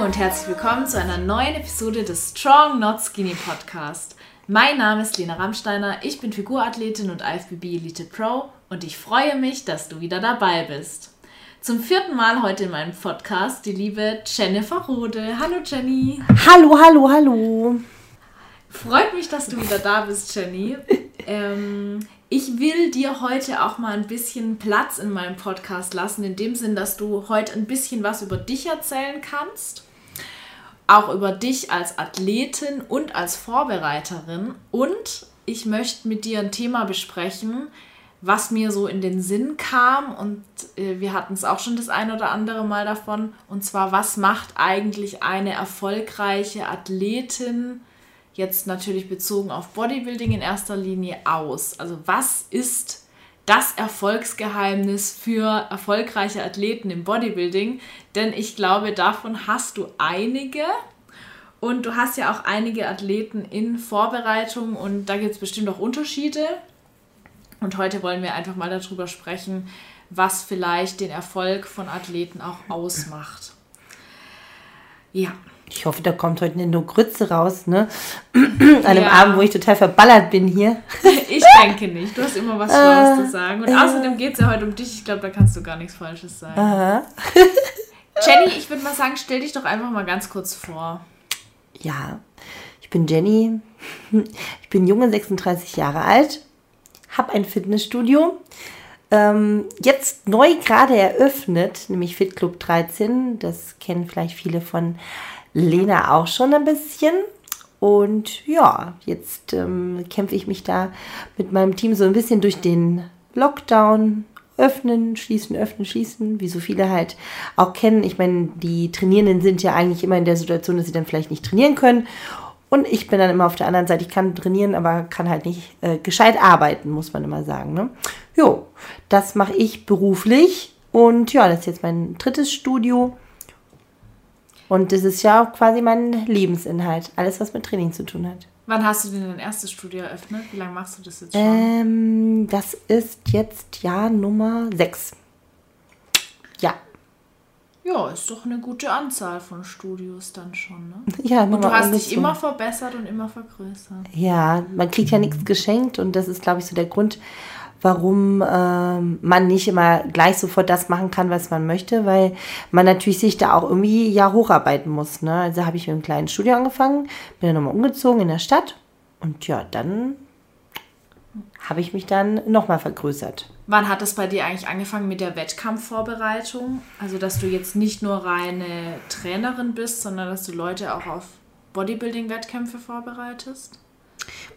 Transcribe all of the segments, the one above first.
Hallo und herzlich willkommen zu einer neuen Episode des Strong Not Skinny Podcast. Mein Name ist Lena Rammsteiner, ich bin Figurathletin und IFBB Elite Pro und ich freue mich, dass du wieder dabei bist. Zum vierten Mal heute in meinem Podcast die liebe Jennifer Rode. Hallo Jenny. Hallo, hallo, hallo. Freut mich, dass du wieder da bist, Jenny. Ähm, ich will dir heute auch mal ein bisschen Platz in meinem Podcast lassen, in dem Sinn, dass du heute ein bisschen was über dich erzählen kannst. Auch über dich als Athletin und als Vorbereiterin. Und ich möchte mit dir ein Thema besprechen, was mir so in den Sinn kam. Und äh, wir hatten es auch schon das ein oder andere Mal davon. Und zwar, was macht eigentlich eine erfolgreiche Athletin? jetzt natürlich bezogen auf Bodybuilding in erster Linie aus? Also was ist das Erfolgsgeheimnis für erfolgreiche Athleten im Bodybuilding? Denn ich glaube, davon hast du einige. Und du hast ja auch einige Athleten in Vorbereitung und da gibt es bestimmt auch Unterschiede. Und heute wollen wir einfach mal darüber sprechen, was vielleicht den Erfolg von Athleten auch ausmacht. Ja. Ich hoffe, da kommt heute eine Grütze raus, ne? An einem ja. Abend, wo ich total verballert bin hier. Ich denke nicht. Du hast immer was Schlaues zu sagen. Und äh. außerdem geht es ja heute um dich. Ich glaube, da kannst du gar nichts Falsches sagen. Aha. Jenny, ich würde mal sagen, stell dich doch einfach mal ganz kurz vor. Ja, ich bin Jenny. Ich bin junge, 36 Jahre alt, habe ein Fitnessstudio. Ähm, jetzt neu gerade eröffnet, nämlich Fit Club 13. Das kennen vielleicht viele von Lena auch schon ein bisschen. Und ja, jetzt ähm, kämpfe ich mich da mit meinem Team so ein bisschen durch den Lockdown. Öffnen, schließen, öffnen, schließen, wie so viele halt auch kennen. Ich meine, die Trainierenden sind ja eigentlich immer in der Situation, dass sie dann vielleicht nicht trainieren können. Und ich bin dann immer auf der anderen Seite. Ich kann trainieren, aber kann halt nicht äh, gescheit arbeiten, muss man immer sagen. Ne? Jo, das mache ich beruflich. Und ja, das ist jetzt mein drittes Studio. Und das ist ja auch quasi mein Lebensinhalt. Alles, was mit Training zu tun hat. Wann hast du denn dein erstes Studio eröffnet? Wie lange machst du das jetzt schon? Ähm, das ist jetzt Jahr Nummer 6. Ja. Ja, ist doch eine gute Anzahl von Studios dann schon, ne? Ja, Und du hast dich immer verbessert und immer vergrößert. Ja, man kriegt ja nichts geschenkt und das ist, glaube ich, so der Grund, warum ähm, man nicht immer gleich sofort das machen kann, was man möchte, weil man natürlich sich da auch irgendwie ja hocharbeiten muss. Ne? Also habe ich mit einem kleinen Studio angefangen, bin dann nochmal umgezogen in der Stadt und ja, dann habe ich mich dann nochmal vergrößert. Wann hat es bei dir eigentlich angefangen mit der Wettkampfvorbereitung? Also, dass du jetzt nicht nur reine Trainerin bist, sondern dass du Leute auch auf Bodybuilding-Wettkämpfe vorbereitest?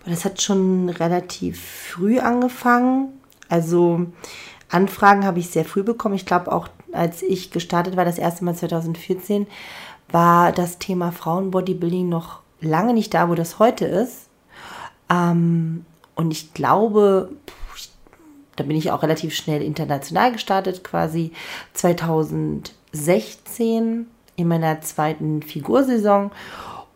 Das hat schon relativ früh angefangen. Also Anfragen habe ich sehr früh bekommen. Ich glaube auch, als ich gestartet war, das erste Mal 2014, war das Thema Frauenbodybuilding noch lange nicht da, wo das heute ist. Ähm, und ich glaube, da bin ich auch relativ schnell international gestartet, quasi 2016 in meiner zweiten Figursaison.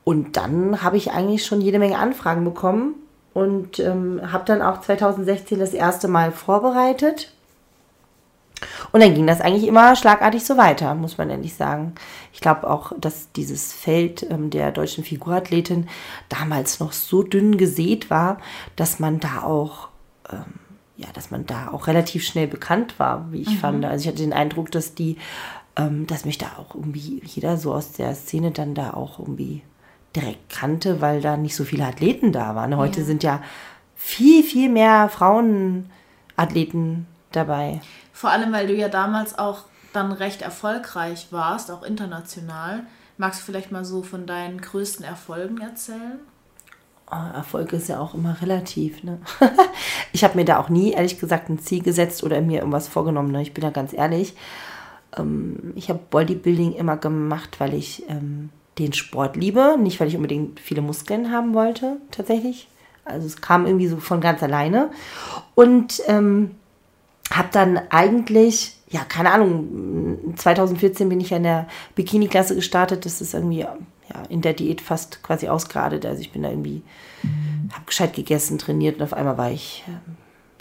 Und dann habe ich eigentlich schon jede Menge Anfragen bekommen und ähm, habe dann auch 2016 das erste Mal vorbereitet. Und dann ging das eigentlich immer schlagartig so weiter, muss man ehrlich sagen. Ich glaube auch, dass dieses Feld ähm, der deutschen Figurathletin damals noch so dünn gesät war, dass man da auch, ähm, ja, dass man da auch relativ schnell bekannt war, wie ich mhm. fand. Also ich hatte den Eindruck, dass die, ähm, dass mich da auch irgendwie jeder so aus der Szene dann da auch irgendwie direkt kannte, weil da nicht so viele Athleten da waren. Heute ja. sind ja viel, viel mehr Frauenathleten dabei. Vor allem, weil du ja damals auch dann recht erfolgreich warst, auch international. Magst du vielleicht mal so von deinen größten Erfolgen erzählen? Oh, Erfolg ist ja auch immer relativ. Ne? ich habe mir da auch nie, ehrlich gesagt, ein Ziel gesetzt oder mir irgendwas vorgenommen. Ne? Ich bin da ganz ehrlich. Ähm, ich habe Bodybuilding immer gemacht, weil ich ähm, den Sport liebe. Nicht, weil ich unbedingt viele Muskeln haben wollte, tatsächlich. Also es kam irgendwie so von ganz alleine. Und ähm, habe dann eigentlich, ja, keine Ahnung, 2014 bin ich in der Bikini-Klasse gestartet. Das ist irgendwie ja, in der Diät fast quasi ausgeradet. Also ich bin da irgendwie, habe gescheit gegessen, trainiert und auf einmal war ich äh,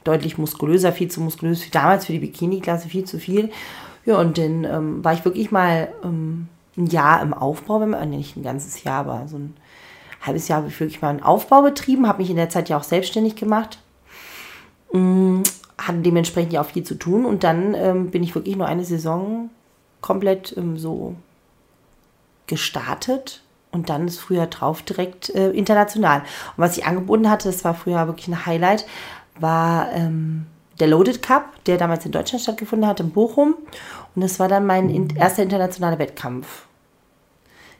deutlich muskulöser, viel zu muskulös. Damals für die Bikini-Klasse viel zu viel. Ja, und dann ähm, war ich wirklich mal... Ähm, ein Jahr im Aufbau, wenn man, nicht ein ganzes Jahr, aber so ein halbes Jahr habe ich wirklich mal einen Aufbau betrieben, habe mich in der Zeit ja auch selbstständig gemacht. Mm, hatte dementsprechend ja auch viel zu tun und dann ähm, bin ich wirklich nur eine Saison komplett ähm, so gestartet und dann ist früher drauf direkt äh, international. Und was ich angeboten hatte, das war früher wirklich ein Highlight, war ähm, der Loaded Cup, der damals in Deutschland stattgefunden hat, in Bochum. Und das war dann mein in erster internationaler Wettkampf.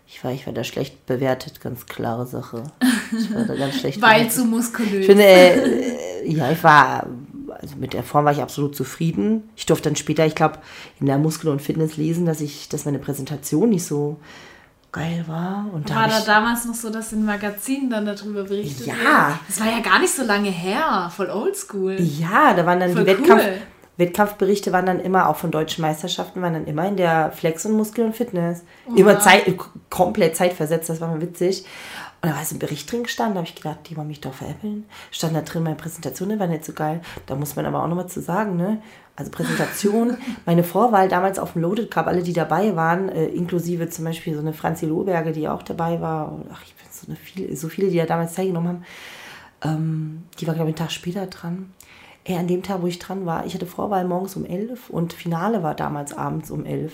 Ich war, ich war da schlecht bewertet, ganz klare Sache. Ich war da ganz schlecht Weil zu muskulös. Ich finde, äh, ja, ich war, also mit der Form war ich absolut zufrieden. Ich durfte dann später, ich glaube, in der Muskel- und Fitness lesen, dass ich, dass meine Präsentation nicht so geil war. Und war da damals noch so, dass in Magazinen dann darüber berichtet Ja. Wird? Das war ja gar nicht so lange her, voll oldschool. Ja, da waren dann voll die Wettkampf, cool. Wettkampfberichte waren dann immer, auch von deutschen Meisterschaften, waren dann immer in der Flex und Muskel und Fitness. Wow. Immer Zeit, komplett zeitversetzt, das war mal witzig. Und da war so ein Bericht drin gestanden, da habe ich gedacht, die wollen mich doch veräppeln. Stand da drin, meine Präsentation war nicht so geil. Da muss man aber auch nochmal zu sagen, ne? Also Präsentation, meine Vorwahl damals auf dem Loaded Cup, alle, die dabei waren, äh, inklusive zum Beispiel so eine Franzi Lohberge, die auch dabei war. ach, ich bin so, eine viele, so viele, die da damals teilgenommen haben. Ähm, die war, glaube ich, einen Tag später dran. Ey, an dem Tag, wo ich dran war, ich hatte Vorwahl morgens um 11 und Finale war damals abends um 11.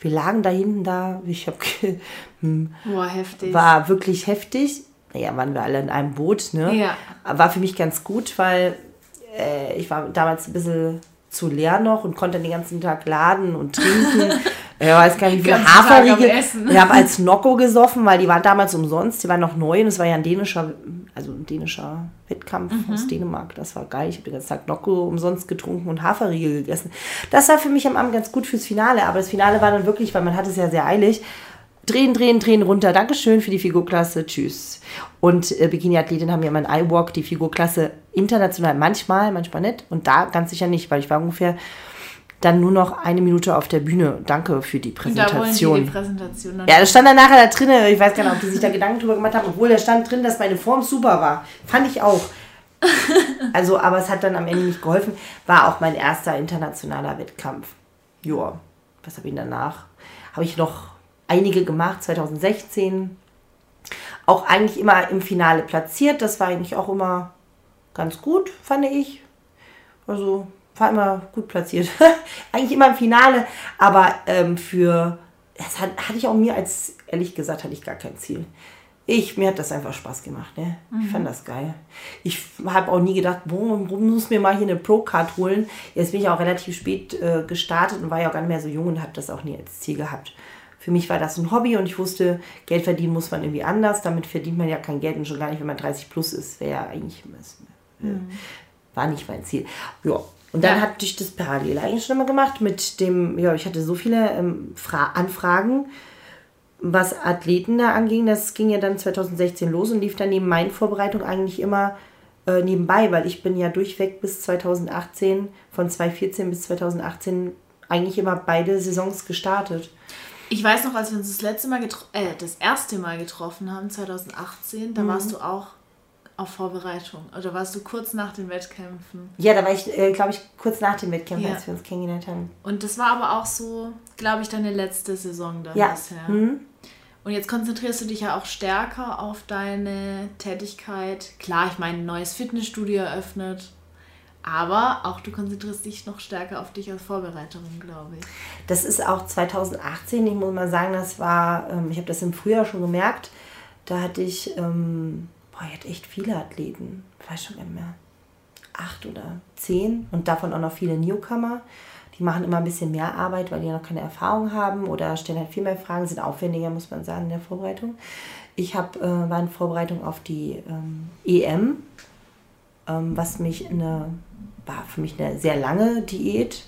Wir lagen da hinten da, ich habe hm, Boah, heftig. War wirklich heftig. Naja, waren wir alle in einem Boot, ne? Ja. War für mich ganz gut, weil äh, ich war damals ein bisschen zu leer noch und konnte den ganzen Tag laden und trinken. Ich weiß gar nicht, wie Haferriegel. Ich habe als Nocco gesoffen, weil die waren damals umsonst. Die waren noch neu und es war ja ein dänischer, also ein dänischer Wettkampf mhm. aus Dänemark. Das war geil. Ich habe den ganzen Tag Nocco umsonst getrunken und Haferriegel gegessen. Das war für mich am Abend ganz gut fürs Finale. Aber das Finale war dann wirklich, weil man hatte es ja sehr eilig. Drehen, drehen, drehen runter. Dankeschön für die Figurklasse. Tschüss. Und äh, Bikini-Athletinnen haben ja immer ein iWalk, die Figurklasse international manchmal, manchmal nicht. Und da ganz sicher nicht, weil ich war ungefähr dann nur noch eine Minute auf der Bühne. Danke für die Präsentation. Da die, die Präsentation ja, das stand dann nachher da drin. Ich weiß gar nicht, ob die sich da Gedanken drüber gemacht haben, obwohl da stand drin, dass meine Form super war. Fand ich auch. also, aber es hat dann am Ende nicht geholfen. War auch mein erster internationaler Wettkampf. Joa, was habe ich danach? Habe ich noch einige gemacht, 2016. Auch eigentlich immer im Finale platziert. Das war eigentlich auch immer ganz gut, fand ich. Also war immer gut platziert. Eigentlich immer im Finale, aber ähm, für, das hat, hatte ich auch mir als, ehrlich gesagt, hatte ich gar kein Ziel. Ich, mir hat das einfach Spaß gemacht, ne? Mhm. Ich fand das geil. Ich habe auch nie gedacht, warum muss mir mal hier eine Pro-Card holen? Jetzt bin ich auch relativ spät äh, gestartet und war ja auch gar nicht mehr so jung und habe das auch nie als Ziel gehabt. Für mich war das ein Hobby und ich wusste, Geld verdienen muss man irgendwie anders. Damit verdient man ja kein Geld und schon gar nicht, wenn man 30 plus ist. Wäre ja eigentlich, äh, mhm. war nicht mein Ziel. Ja, und dann ja. hatte ich das parallel eigentlich schon immer gemacht mit dem, ja, ich hatte so viele ähm, Anfragen, was Athleten da anging. Das ging ja dann 2016 los und lief dann neben meinen Vorbereitungen eigentlich immer äh, nebenbei, weil ich bin ja durchweg bis 2018, von 2014 bis 2018 eigentlich immer beide Saisons gestartet. Ich weiß noch, als wir uns das letzte Mal äh, das erste Mal getroffen haben, 2018, da mhm. warst du auch auf Vorbereitung? Oder warst du kurz nach den Wettkämpfen? Ja, da war ich, äh, glaube ich, kurz nach den Wettkämpfen, ja. als wir uns kennengelernt haben. Und das war aber auch so, glaube ich, deine letzte Saison dann ja. bisher. Mhm. Und jetzt konzentrierst du dich ja auch stärker auf deine Tätigkeit. Klar, ich meine, ein neues Fitnessstudio eröffnet. Aber auch du konzentrierst dich noch stärker auf dich als Vorbereiterin, glaube ich. Das ist auch 2018, ich muss mal sagen, das war, ähm, ich habe das im Frühjahr schon gemerkt, da hatte ich ähm, boah, ich hatte echt viele Athleten, ich weiß schon mehr, acht oder zehn und davon auch noch viele Newcomer. Die machen immer ein bisschen mehr Arbeit, weil die noch keine Erfahrung haben oder stellen halt viel mehr Fragen, sind aufwendiger, muss man sagen, in der Vorbereitung. Ich hab, äh, war in Vorbereitung auf die ähm, EM, ähm, was mich eine, war für mich eine sehr lange Diät,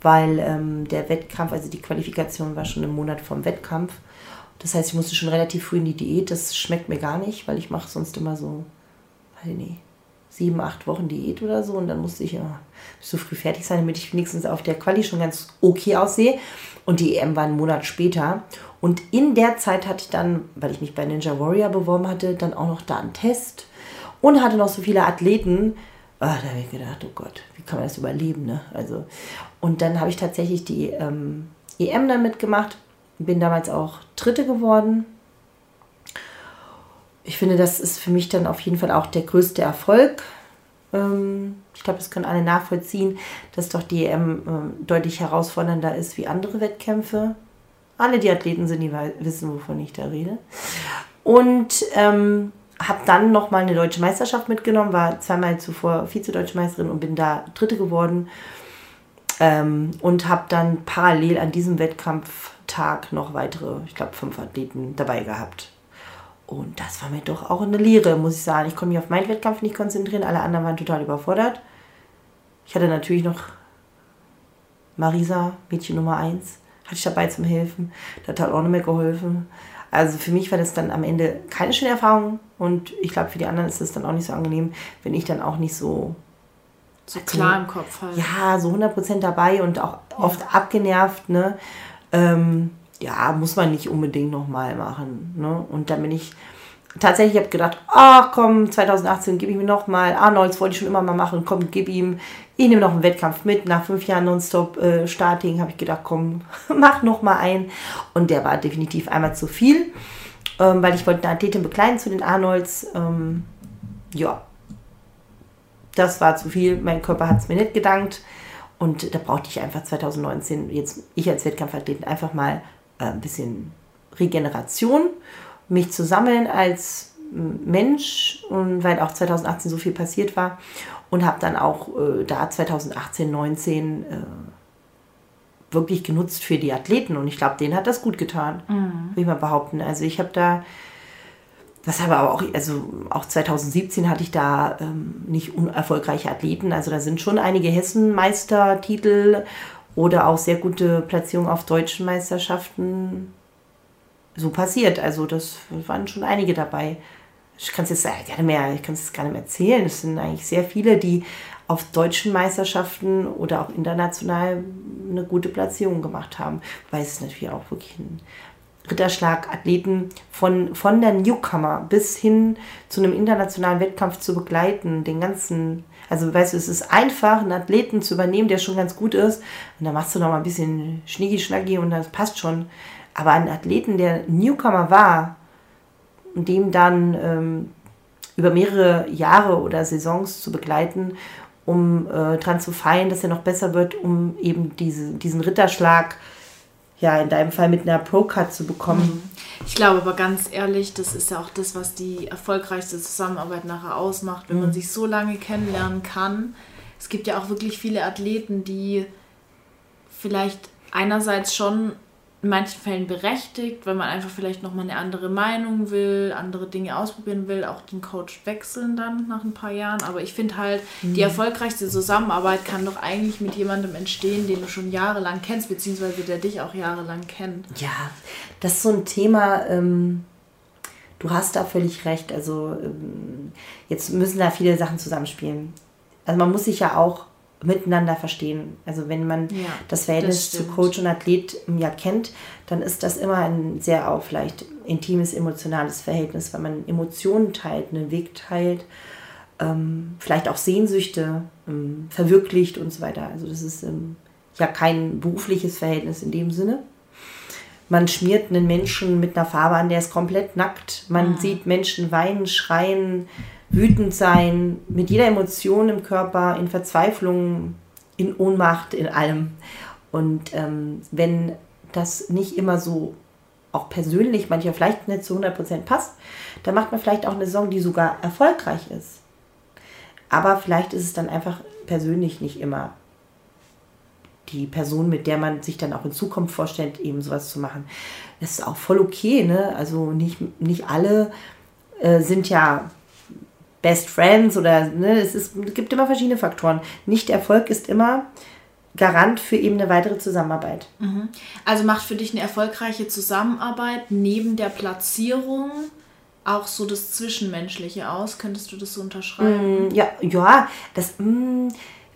weil ähm, der Wettkampf, also die Qualifikation war schon im Monat vom Wettkampf das heißt, ich musste schon relativ früh in die Diät. Das schmeckt mir gar nicht, weil ich mache sonst immer so, weiß ich nicht, sieben, acht Wochen Diät oder so. Und dann musste ich ja so früh fertig sein, damit ich wenigstens auf der Quali schon ganz okay aussehe. Und die EM war einen Monat später. Und in der Zeit hatte ich dann, weil ich mich bei Ninja Warrior beworben hatte, dann auch noch da einen Test. Und hatte noch so viele Athleten. Oh, da habe ich gedacht, oh Gott, wie kann man das überleben? Ne? Also, und dann habe ich tatsächlich die ähm, EM dann mitgemacht bin damals auch Dritte geworden. Ich finde, das ist für mich dann auf jeden Fall auch der größte Erfolg. Ähm, ich glaube, das können alle nachvollziehen, dass doch die EM äh, deutlich herausfordernder ist wie andere Wettkämpfe. Alle, die Athleten sind, die wissen, wovon ich da rede. Und ähm, habe dann nochmal eine deutsche Meisterschaft mitgenommen, war zweimal zuvor Vize-Deutsche Meisterin und bin da Dritte geworden. Ähm, und habe dann parallel an diesem Wettkampftag noch weitere, ich glaube, fünf Athleten dabei gehabt. Und das war mir doch auch eine Lehre, muss ich sagen. Ich konnte mich auf meinen Wettkampf nicht konzentrieren, alle anderen waren total überfordert. Ich hatte natürlich noch Marisa, Mädchen Nummer 1, hatte ich dabei zum Helfen. Das hat auch nicht mehr geholfen. Also für mich war das dann am Ende keine schöne Erfahrung und ich glaube, für die anderen ist es dann auch nicht so angenehm, wenn ich dann auch nicht so. So klar im Kopf halt. Ja, so 100% dabei und auch ja. oft abgenervt, ne? Ähm, ja, muss man nicht unbedingt nochmal machen, ne? Und dann bin ich tatsächlich habe gedacht, ach komm, 2018 gebe ich mir nochmal, Arnolds wollte ich schon immer mal machen, komm, gib ihm, ich nehme noch einen Wettkampf mit. Nach fünf Jahren Nonstop äh, Starting habe ich gedacht, komm, mach nochmal einen. Und der war definitiv einmal zu viel, ähm, weil ich wollte eine Athletin begleiten zu den Arnolds. Ähm, ja, das war zu viel, mein Körper hat es mir nicht gedankt. Und da brauchte ich einfach 2019, jetzt ich als Wettkampfathletin, einfach mal äh, ein bisschen Regeneration mich zu sammeln als Mensch und weil auch 2018 so viel passiert war und habe dann auch äh, da 2018, 19 äh, wirklich genutzt für die Athleten und ich glaube, denen hat das gut getan, mhm. will ich mal behaupten. Also ich habe da, das habe aber auch, also auch 2017 hatte ich da ähm, nicht unerfolgreiche Athleten, also da sind schon einige Hessenmeistertitel oder auch sehr gute Platzierungen auf deutschen Meisterschaften so passiert. Also das waren schon einige dabei. Ich kann es jetzt gar nicht mehr, ich kann es gar nicht mehr erzählen. Es sind eigentlich sehr viele, die auf deutschen Meisterschaften oder auch international eine gute Platzierung gemacht haben. Weil es natürlich auch wirklich ein Ritterschlag, Athleten von, von der Newcomer bis hin zu einem internationalen Wettkampf zu begleiten, den ganzen, also weißt du, es ist einfach, einen Athleten zu übernehmen, der schon ganz gut ist. Und dann machst du noch mal ein bisschen Schnicki-Schnacki und das passt schon. Aber einen Athleten, der Newcomer war und dem dann ähm, über mehrere Jahre oder Saisons zu begleiten, um äh, dran zu feiern, dass er noch besser wird, um eben diese, diesen Ritterschlag, ja, in deinem Fall mit einer Pro-Cut zu bekommen. Ich glaube aber ganz ehrlich, das ist ja auch das, was die erfolgreichste Zusammenarbeit nachher ausmacht, wenn mhm. man sich so lange kennenlernen kann. Es gibt ja auch wirklich viele Athleten, die vielleicht einerseits schon in manchen Fällen berechtigt, wenn man einfach vielleicht nochmal eine andere Meinung will, andere Dinge ausprobieren will, auch den Coach wechseln dann nach ein paar Jahren. Aber ich finde halt, mhm. die erfolgreichste Zusammenarbeit kann doch eigentlich mit jemandem entstehen, den du schon jahrelang kennst, beziehungsweise der dich auch jahrelang kennt. Ja, das ist so ein Thema, ähm, du hast da völlig recht. Also ähm, jetzt müssen da viele Sachen zusammenspielen. Also man muss sich ja auch miteinander verstehen. Also wenn man ja, das Verhältnis das zu Coach und Athlet ja kennt, dann ist das immer ein sehr auch vielleicht intimes, emotionales Verhältnis, weil man Emotionen teilt, einen Weg teilt, ähm, vielleicht auch Sehnsüchte ähm, verwirklicht und so weiter. Also das ist ähm, ja kein berufliches Verhältnis in dem Sinne. Man schmiert einen Menschen mit einer Farbe an, der ist komplett nackt. Man mhm. sieht Menschen weinen, schreien, wütend sein, mit jeder Emotion im Körper, in Verzweiflung, in Ohnmacht, in allem. Und ähm, wenn das nicht immer so auch persönlich manchmal vielleicht nicht zu 100% passt, dann macht man vielleicht auch eine Saison, die sogar erfolgreich ist. Aber vielleicht ist es dann einfach persönlich nicht immer die Person, mit der man sich dann auch in Zukunft vorstellt, eben sowas zu machen. Das ist auch voll okay, ne? Also nicht, nicht alle äh, sind ja Best Friends oder ne, es, ist, es gibt immer verschiedene Faktoren. Nicht Erfolg ist immer Garant für eben eine weitere Zusammenarbeit. Mhm. Also macht für dich eine erfolgreiche Zusammenarbeit neben der Platzierung auch so das Zwischenmenschliche aus? Könntest du das so unterschreiben? Mm, ja, ja, das. Mm,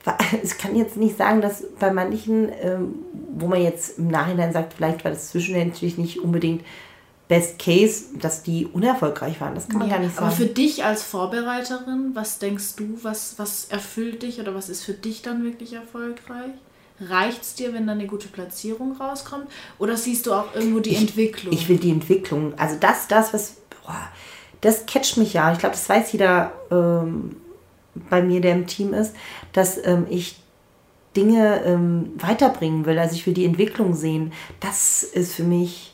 ich kann jetzt nicht sagen, dass bei manchen, ähm, wo man jetzt im Nachhinein sagt, vielleicht war das zwischenmenschlich nicht unbedingt Best Case, dass die unerfolgreich waren. Das kann man ja, gar nicht sagen. Aber für dich als Vorbereiterin, was denkst du, was, was erfüllt dich oder was ist für dich dann wirklich erfolgreich? Reicht es dir, wenn da eine gute Platzierung rauskommt? Oder siehst du auch irgendwo die ich, Entwicklung? Ich will die Entwicklung. Also das, das, was, boah, das catcht mich ja. Ich glaube, das weiß jeder ähm, bei mir, der im Team ist, dass ähm, ich Dinge ähm, weiterbringen will. Also ich will die Entwicklung sehen. Das ist für mich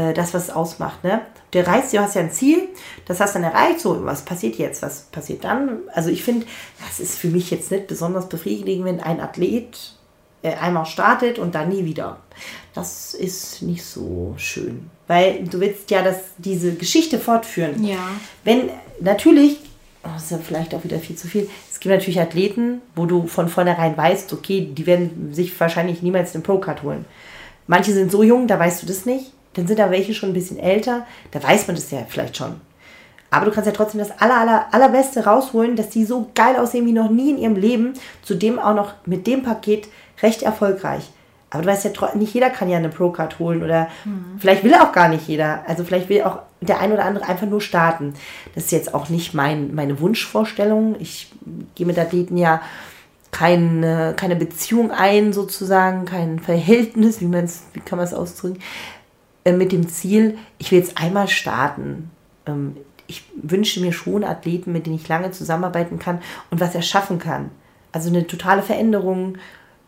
äh, das, was es ausmacht. Ne? Der reist, du hast ja ein Ziel, das hast du dann erreicht. So, was passiert jetzt? Was passiert dann? Also ich finde, das ist für mich jetzt nicht besonders befriedigend, wenn ein Athlet äh, einmal startet und dann nie wieder. Das ist nicht so schön. Weil du willst ja das, diese Geschichte fortführen. Ja. Wenn natürlich, oh, das ist ja vielleicht auch wieder viel zu viel, es gibt natürlich Athleten, wo du von vornherein weißt, okay, die werden sich wahrscheinlich niemals den Pro-Card holen. Manche sind so jung, da weißt du das nicht. Dann sind da welche schon ein bisschen älter, da weiß man das ja vielleicht schon. Aber du kannst ja trotzdem das aller, aller, allerbeste rausholen, dass die so geil aussehen wie noch nie in ihrem Leben. Zudem auch noch mit dem Paket recht erfolgreich. Aber du weißt ja, nicht jeder kann ja eine Pro-Card holen oder mhm. vielleicht will auch gar nicht jeder. Also vielleicht will auch der ein oder andere einfach nur starten. Das ist jetzt auch nicht mein, meine Wunschvorstellung. Ich gehe mit Athleten ja keine, keine Beziehung ein, sozusagen, kein Verhältnis, wie, man's, wie kann man es ausdrücken, mit dem Ziel, ich will jetzt einmal starten. Ähm, ich wünsche mir schon Athleten, mit denen ich lange zusammenarbeiten kann und was erschaffen kann. Also eine totale Veränderung.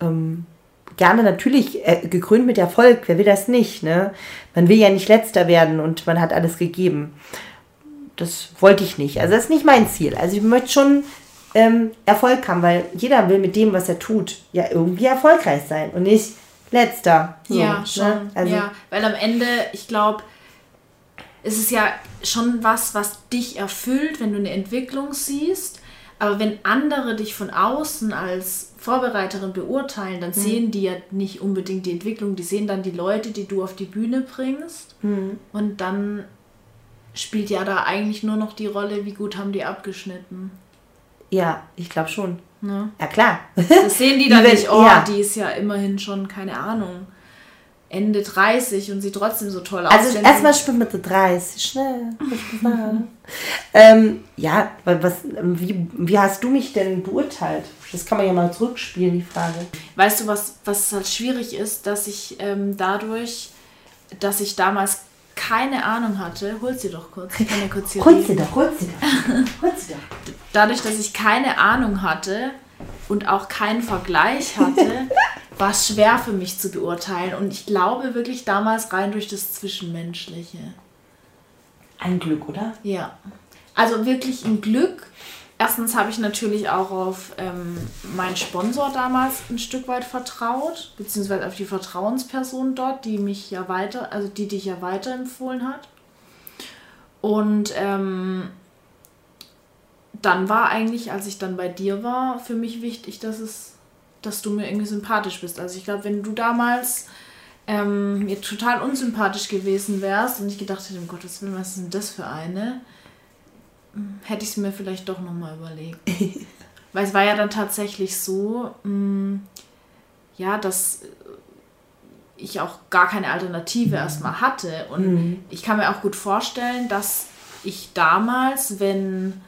Ähm, gerne natürlich äh, gekrönt mit Erfolg. Wer will das nicht? Ne? Man will ja nicht letzter werden und man hat alles gegeben. Das wollte ich nicht. Also das ist nicht mein Ziel. Also ich möchte schon ähm, Erfolg haben, weil jeder will mit dem, was er tut, ja irgendwie erfolgreich sein und nicht letzter. So, ja, ne? schon. Ne? Also, ja, weil am Ende, ich glaube, es ist ja schon was, was dich erfüllt, wenn du eine Entwicklung siehst. Aber wenn andere dich von außen als Vorbereiterin beurteilen, dann mhm. sehen die ja nicht unbedingt die Entwicklung, die sehen dann die Leute, die du auf die Bühne bringst. Mhm. Und dann spielt ja da eigentlich nur noch die Rolle, wie gut haben die abgeschnitten. Ja, ich glaube schon. Ne? Ja, klar. Das sehen die dann nicht, oh, ja. die ist ja immerhin schon, keine Ahnung, Ende 30 und sieht trotzdem so toll aus. Also erstmal schwimmen mit der 30, schnell. ähm, ja, was, wie, wie hast du mich denn beurteilt? Das kann man ja mal zurückspielen, die Frage. Weißt du, was, was halt schwierig ist, dass ich ähm, dadurch, dass ich damals keine Ahnung hatte, hol sie doch kurz. Ich kann ja kurz hier hol sie doch, hol sie doch. hol sie doch. Dadurch, dass ich keine Ahnung hatte und auch keinen Vergleich hatte, war es schwer für mich zu beurteilen. Und ich glaube wirklich damals rein durch das Zwischenmenschliche. Ein Glück, oder? Ja. Also wirklich ein Glück. Erstens habe ich natürlich auch auf ähm, meinen Sponsor damals ein Stück weit vertraut, beziehungsweise auf die Vertrauensperson dort, die mich ja weiter, also die dich ja weiterempfohlen hat. Und ähm, dann war eigentlich, als ich dann bei dir war, für mich wichtig, dass es dass du mir irgendwie sympathisch bist. Also ich glaube, wenn du damals ähm, mir total unsympathisch gewesen wärst und ich gedacht hätte, um Gottes Willen, was ist denn das für eine, hätte ich es mir vielleicht doch nochmal überlegt. Weil es war ja dann tatsächlich so, mh, hm, ja, dass ich auch gar keine Alternative mhm. erstmal hatte. Und mhm. ich kann mir auch gut vorstellen, dass ich damals, wenn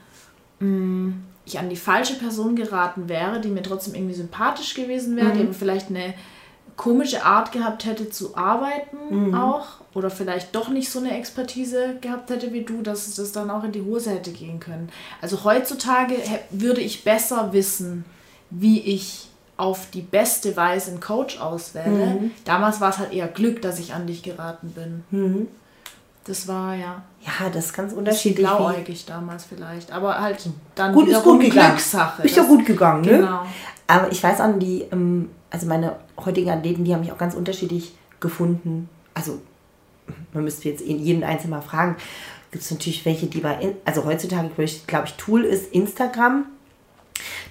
mh, hm, ich an die falsche Person geraten wäre, die mir trotzdem irgendwie sympathisch gewesen wäre, mhm. die vielleicht eine komische Art gehabt hätte zu arbeiten mhm. auch oder vielleicht doch nicht so eine Expertise gehabt hätte wie du, dass es das dann auch in die Hose hätte gehen können. Also heutzutage würde ich besser wissen, wie ich auf die beste Weise einen Coach auswähle. Mhm. Damals war es halt eher Glück, dass ich an dich geraten bin. Mhm. Das war ja. Ja, das ist ganz unterschiedlich. Blauäugig damals vielleicht. Aber halt dann gut, ist gut gegangen. Glückssache. Ist ja gut gegangen, ne? Genau. Aber ich weiß auch, die, ähm, also meine heutigen Athleten, die haben mich auch ganz unterschiedlich gefunden. Also, man müsste jetzt jeden Einzelnen mal fragen. Gibt es natürlich welche, die bei, also heutzutage, glaube ich, Tool ist Instagram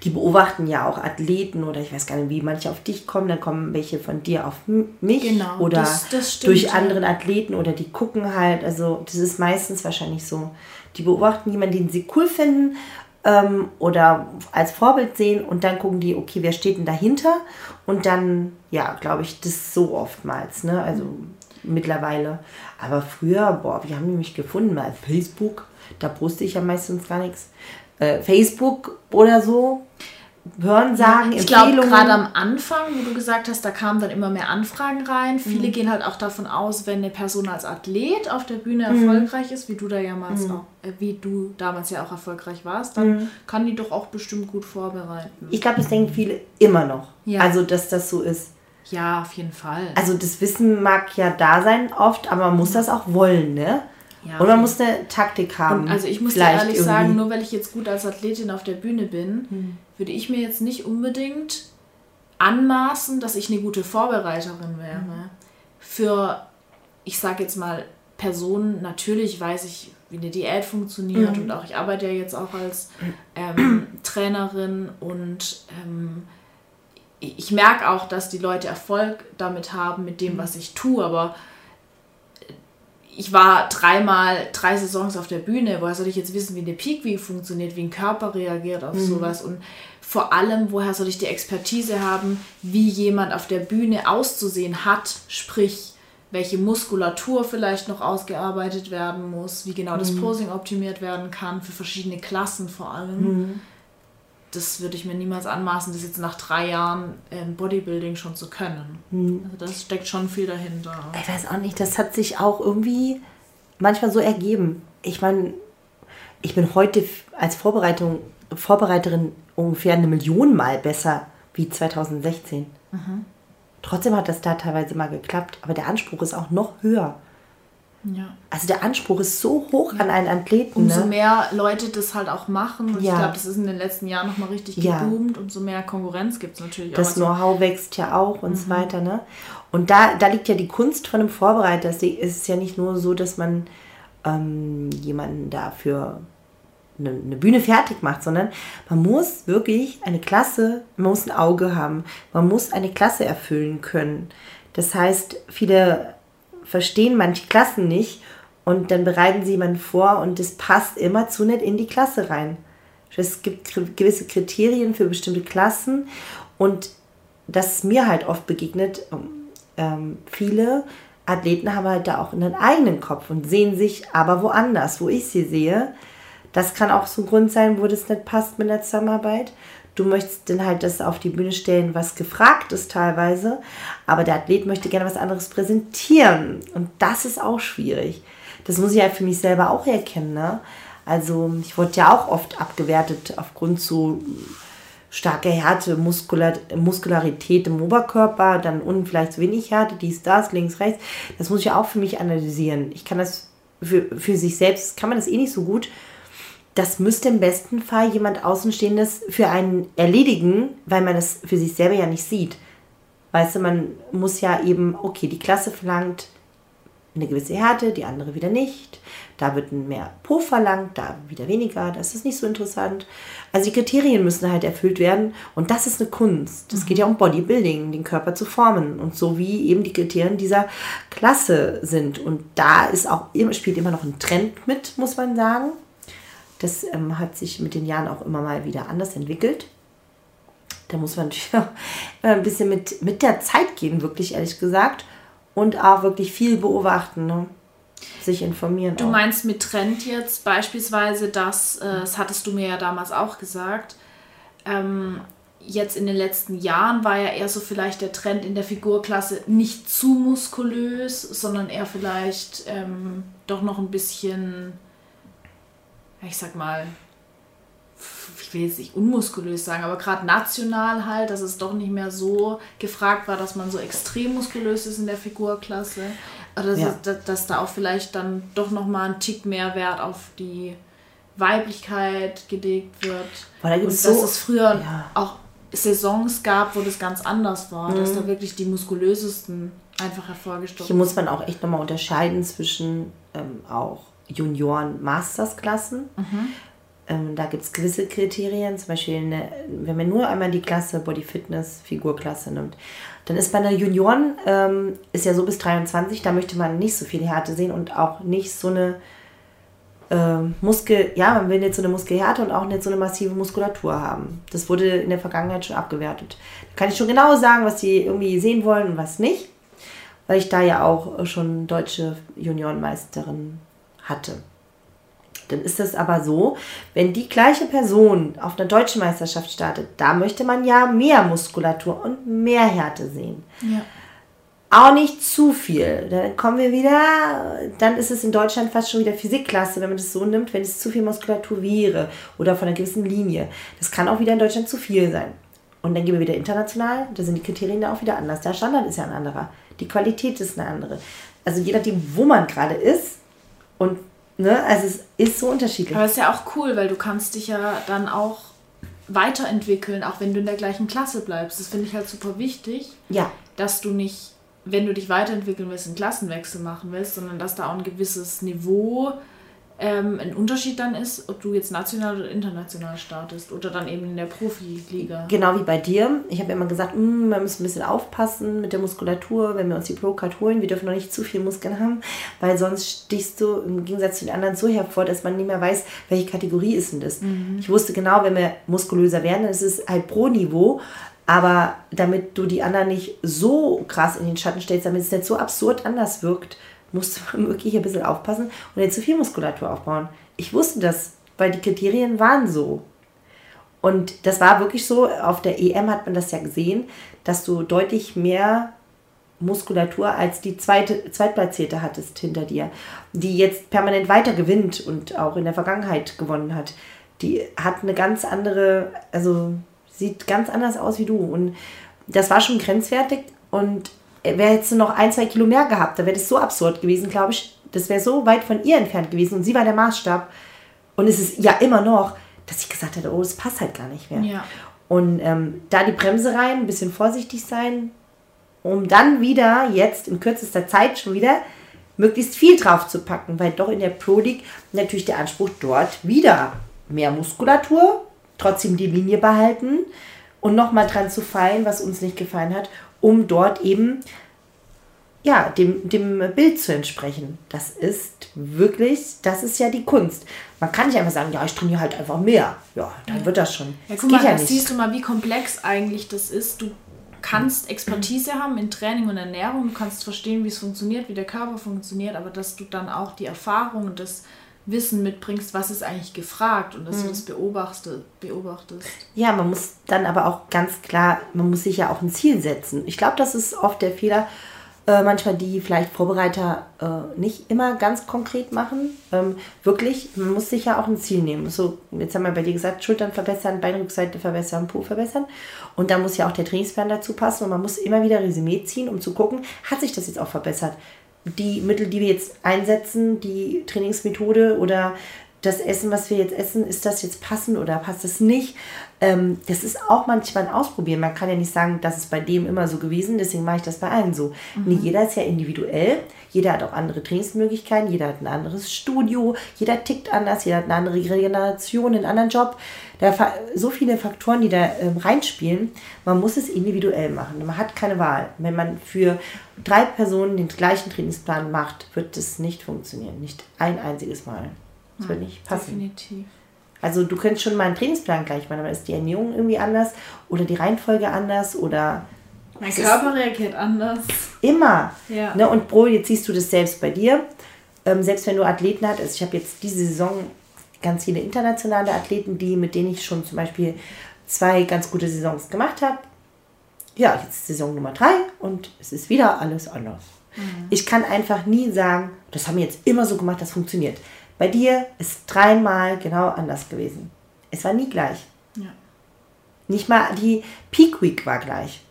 die beobachten ja auch Athleten oder ich weiß gar nicht, wie manche auf dich kommen, dann kommen welche von dir auf mich genau, oder das, das stimmt, durch anderen Athleten oder die gucken halt, also das ist meistens wahrscheinlich so. Die beobachten jemanden, den sie cool finden ähm, oder als Vorbild sehen und dann gucken die, okay, wer steht denn dahinter? Und dann, ja, glaube ich, das so oftmals, ne? Also mittlerweile. Aber früher, boah, wie haben die mich gefunden? Mal Facebook, da poste ich ja meistens gar nichts. Äh, Facebook oder so. Hören sagen, Ich glaube, gerade am Anfang, wie du gesagt hast, da kamen dann immer mehr Anfragen rein. Viele gehen halt auch davon aus, wenn eine Person als Athlet auf der Bühne erfolgreich ist, wie du da damals auch, äh, wie du damals ja auch erfolgreich warst, dann kann die doch auch bestimmt gut vorbereiten. Ich glaube, das denken viele immer noch. Ja. Also, dass das so ist. Ja, auf jeden Fall. Also das Wissen mag ja da sein oft, aber man muss das auch wollen, ne? Ja, Und man muss eine Taktik haben. Und also ich muss dir ehrlich irgendwie. sagen, nur weil ich jetzt gut als Athletin auf der Bühne bin, würde ich mir jetzt nicht unbedingt anmaßen, dass ich eine gute Vorbereiterin wäre. Für, ich sage jetzt mal, Personen, natürlich weiß ich, wie eine Diät funktioniert und auch ich arbeite ja jetzt auch als ähm, Trainerin und ähm, ich ich merke auch, dass die Leute Erfolg damit haben, mit dem, was ich tue, aber ich war dreimal drei Saisons auf der Bühne. Woher soll ich jetzt wissen, wie eine Peak Week funktioniert, wie ein Körper reagiert auf sowas? Und vor allem, woher soll ich die Expertise haben, wie jemand auf der Bühne auszusehen hat? Sprich, welche Muskulatur vielleicht noch ausgearbeitet werden muss, wie genau das Posing optimiert werden kann, für verschiedene Klassen vor allem. Das würde ich mir niemals anmaßen, das jetzt nach drei Jahren ähm, Bodybuilding schon zu können. Also das steckt schon viel dahinter. Ich weiß auch nicht, das hat sich auch irgendwie manchmal so ergeben. Ich meine, ich bin heute als Vorbereitung, Vorbereiterin ungefähr eine Million Mal besser wie 2016. Trotzdem hat das da teilweise mal geklappt, aber der Anspruch ist auch noch höher. Ja. Also der Anspruch ist so hoch an einen Athleten. Umso Ne? mehr Leute das halt auch machen, und ich Ja. glaube, das ist in den letzten Jahren nochmal richtig Ja. geboomt, umso mehr Konkurrenz gibt es natürlich Das auch. Also, Know-how wächst ja auch und Mhm. so weiter. Ne? Und da, da liegt ja die Kunst von einem Vorbereiter. Es ist ja nicht nur so, dass man ähm, jemanden dafür eine, eine Bühne fertig macht, sondern man muss wirklich eine Klasse, man muss ein Auge haben, man muss eine Klasse erfüllen können. Das heißt, viele verstehen manche Klassen nicht und dann bereiten sie jemanden vor und das passt immer zu nett in die Klasse rein. Es gibt gewisse Kriterien für bestimmte Klassen und das ist mir halt oft begegnet. Ähm, viele Athleten haben halt da auch einen eigenen Kopf und sehen sich aber woanders, wo ich sie sehe. Das kann auch so ein Grund sein, wo das nicht passt mit der Zusammenarbeit. Du möchtest dann halt das auf die Bühne stellen, was gefragt ist teilweise, aber der Athlet möchte gerne was anderes präsentieren und das ist auch schwierig. Das muss ich halt für mich selber auch erkennen. Ne? Also ich wurde ja auch oft abgewertet aufgrund so starker Härte, Muskular Muskularität im Oberkörper, dann unten vielleicht zu wenig Härte, dies, das, links, rechts. Das muss ich auch für mich analysieren. Ich kann das für, für sich selbst, kann man das eh nicht so gut. Das müsste im besten Fall jemand Außenstehendes für einen erledigen, weil man es für sich selber ja nicht sieht. Weißt du, man muss ja eben, okay, die Klasse verlangt eine gewisse Härte, die andere wieder nicht. Da wird mehr Po verlangt, da wieder weniger. Das ist nicht so interessant. Also die Kriterien müssen halt erfüllt werden und das ist eine Kunst. Es geht ja um Bodybuilding, den Körper zu formen und so wie eben die Kriterien dieser Klasse sind. Und da ist auch spielt immer noch ein Trend mit, muss man sagen. Das ähm, hat sich mit den Jahren auch immer mal wieder anders entwickelt. Da muss man natürlich auch immer ein bisschen mit, mit der Zeit gehen, wirklich ehrlich gesagt. Und auch wirklich viel beobachten, ne? sich informieren. Du auch. meinst mit Trend jetzt beispielsweise, dass, äh, das hattest du mir ja damals auch gesagt, ähm, jetzt in den letzten Jahren war ja eher so vielleicht der Trend in der Figurklasse nicht zu muskulös, sondern eher vielleicht ähm, doch noch ein bisschen, ich sag mal, ich will jetzt nicht unmuskulös sagen, aber gerade national halt, dass es doch nicht mehr so gefragt war, dass man so extrem muskulös ist in der Figurklasse. Oder Ja. dass, dass da auch vielleicht dann doch nochmal ein Tick mehr Wert auf die Weiblichkeit gelegt wird. Weil da Und gibt's dass so- es früher ja. auch Saisons gab, wo das ganz anders war, dass da wirklich die muskulösesten einfach Hier hervorgestochen muss man auch echt nochmal unterscheiden zwischen ähm, auch Junioren-Masters-Klassen. Ähm, da gibt es gewisse Kriterien, zum Beispiel, eine, wenn man nur einmal die Klasse Body Fitness Figurklasse nimmt, dann ist bei einer Junioren, ähm, ist ja so bis 23, da möchte man nicht so viel Härte sehen und auch nicht so eine ähm, Muskel, ja, man will nicht so eine Muskelhärte und auch nicht so eine massive Muskulatur haben. Das wurde in der Vergangenheit schon abgewertet. Da kann ich schon genau sagen, was sie irgendwie sehen wollen und was nicht, weil ich da ja auch schon deutsche Juniorenmeisterin hatte. Dann ist es aber so, wenn die gleiche Person auf einer deutschen Meisterschaft startet, da möchte man ja mehr Muskulatur und mehr Härte sehen. Ja. Auch nicht zu viel. Dann kommen wir wieder, dann ist es in Deutschland fast schon wieder Physikklasse, wenn man das so nimmt, wenn es zu viel Muskulatur wäre oder von einer gewissen Linie. Das kann auch wieder in Deutschland zu viel sein. Und dann gehen wir wieder international, da sind die Kriterien da auch wieder anders. Der Standard ist ja ein anderer. Die Qualität ist eine andere. Also je nachdem, wo man gerade ist und ne, also es ist so unterschiedlich. Aber es ist ja auch cool, weil du kannst dich ja dann auch weiterentwickeln, auch wenn du in der gleichen Klasse bleibst. Das finde ich halt super wichtig. Ja. Dass du nicht, wenn du dich weiterentwickeln willst, einen Klassenwechsel machen willst, sondern dass da auch ein gewisses Niveau ähm, ein Unterschied dann ist, ob du jetzt national oder international startest oder dann eben in der Profiliga. Genau wie bei dir. Ich habe immer gesagt, mm, wir müssen ein bisschen aufpassen mit der Muskulatur, wenn wir uns die Pro-Card holen. Wir dürfen noch nicht zu viel Muskeln haben, weil sonst stichst du im Gegensatz zu den anderen so hervor, dass man nicht mehr weiß, welche Kategorie ist denn das. Mhm. Ich wusste genau, wenn wir muskulöser werden, dann ist es halt Pro-Niveau. Aber damit du die anderen nicht so krass in den Schatten stellst, damit es nicht so absurd anders wirkt, musste man wirklich ein bisschen aufpassen und nicht zu viel Muskulatur aufbauen. Ich wusste das, weil die Kriterien waren so. Und das war wirklich so, auf der EM hat man das ja gesehen, dass du deutlich mehr Muskulatur als die zweite, Zweitplatzierte hattest hinter dir, die jetzt permanent weiter gewinnt und auch in der Vergangenheit gewonnen hat. Die hat eine ganz andere, also sieht ganz anders aus wie du. Und das war schon grenzwertig und wäre jetzt noch ein, zwei Kilo mehr gehabt, da wäre das so absurd gewesen, glaube ich. Das wäre so weit von ihr entfernt gewesen und sie war der Maßstab. Und es ist ja immer noch, dass ich gesagt hätte, oh, das passt halt gar nicht mehr. Ja. Und ähm, da die Bremse rein, ein bisschen vorsichtig sein, um dann wieder jetzt in kürzester Zeit schon wieder möglichst viel drauf zu packen, weil doch in der Pro League natürlich der Anspruch dort wieder mehr Muskulatur, trotzdem die Linie behalten und nochmal dran zu fallen, was uns nicht gefallen hat um dort eben ja, dem, dem Bild zu entsprechen. Das ist wirklich, das ist ja die Kunst. Man kann nicht einfach sagen, ja, ich trainiere halt einfach mehr. Ja, dann ja. wird das schon. Ja, guck mal, ja das siehst du mal, wie komplex eigentlich das ist. Du kannst Expertise haben in Training und Ernährung, du kannst verstehen, wie es funktioniert, wie der Körper funktioniert, aber dass du dann auch die Erfahrung und das Wissen mitbringst, was ist eigentlich gefragt und dass mhm. du das beobachtest, beobachtest. Ja, man muss dann aber auch ganz klar, man muss sich ja auch ein Ziel setzen. Ich glaube, das ist oft der Fehler, äh, manchmal die vielleicht Vorbereiter äh, nicht immer ganz konkret machen. Ähm, wirklich, man muss sich ja auch ein Ziel nehmen. So, jetzt haben wir bei dir gesagt, Schultern verbessern, Beinrückseite verbessern, Po verbessern. Und da muss ja auch der Trainingsplan dazu passen und man muss immer wieder Resümee ziehen, um zu gucken, hat sich das jetzt auch verbessert? Die Mittel, die wir jetzt einsetzen, die Trainingsmethode oder das Essen, was wir jetzt essen, ist das jetzt passend oder passt es nicht? Ähm, das ist auch manchmal ein Ausprobieren. Man kann ja nicht sagen, das ist bei dem immer so gewesen, deswegen mache ich das bei allen so. Mhm. Nee, jeder ist ja individuell, jeder hat auch andere Trainingsmöglichkeiten, jeder hat ein anderes Studio, jeder tickt anders, jeder hat eine andere Regeneration, einen anderen Job. Da so viele Faktoren, die da ähm, reinspielen. Man muss es individuell machen. Man hat keine Wahl. Wenn man für drei Personen den gleichen Trainingsplan macht, wird es nicht funktionieren. Nicht ein einziges Mal. Das wird nicht passen. Definitiv. Also du könntest schon mal einen Trainingsplan gleich machen, aber ist die Ernährung irgendwie anders oder die Reihenfolge anders oder mein Körper reagiert anders. Immer. Ja. Ne? Und Bro, jetzt siehst du das selbst bei dir. Ähm, selbst wenn du Athleten hast, also ich habe jetzt diese Saison ganz viele internationale Athleten, die, mit denen ich schon zum Beispiel zwei ganz gute Saisons gemacht habe. Ja, jetzt Saison Nummer drei und es ist wieder alles anders. Mhm. Ich kann einfach nie sagen, das haben wir jetzt immer so gemacht, das funktioniert. Bei dir ist dreimal genau anders gewesen. Es war nie gleich. Ja. Nicht mal die Peak Week war gleich.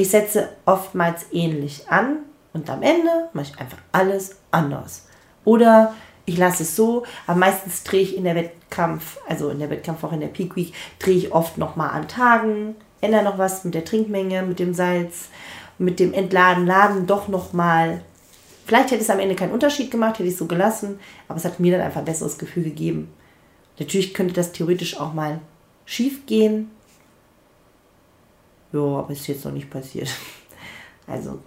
Ich setze oftmals ähnlich an und am Ende mache ich einfach alles anders. Oder ich lasse es so, aber meistens drehe ich in der Wettkampf, also in der Wettkampfwoche, in der Peak Week, drehe ich oft nochmal an Tagen, ändere noch was mit der Trinkmenge, mit dem Salz, mit dem Entladen, Laden doch nochmal. Vielleicht hätte es am Ende keinen Unterschied gemacht, hätte ich es so gelassen, aber es hat mir dann einfach ein besseres Gefühl gegeben. Natürlich könnte das theoretisch auch mal schief gehen. Ja, aber ist jetzt noch nicht passiert. Also,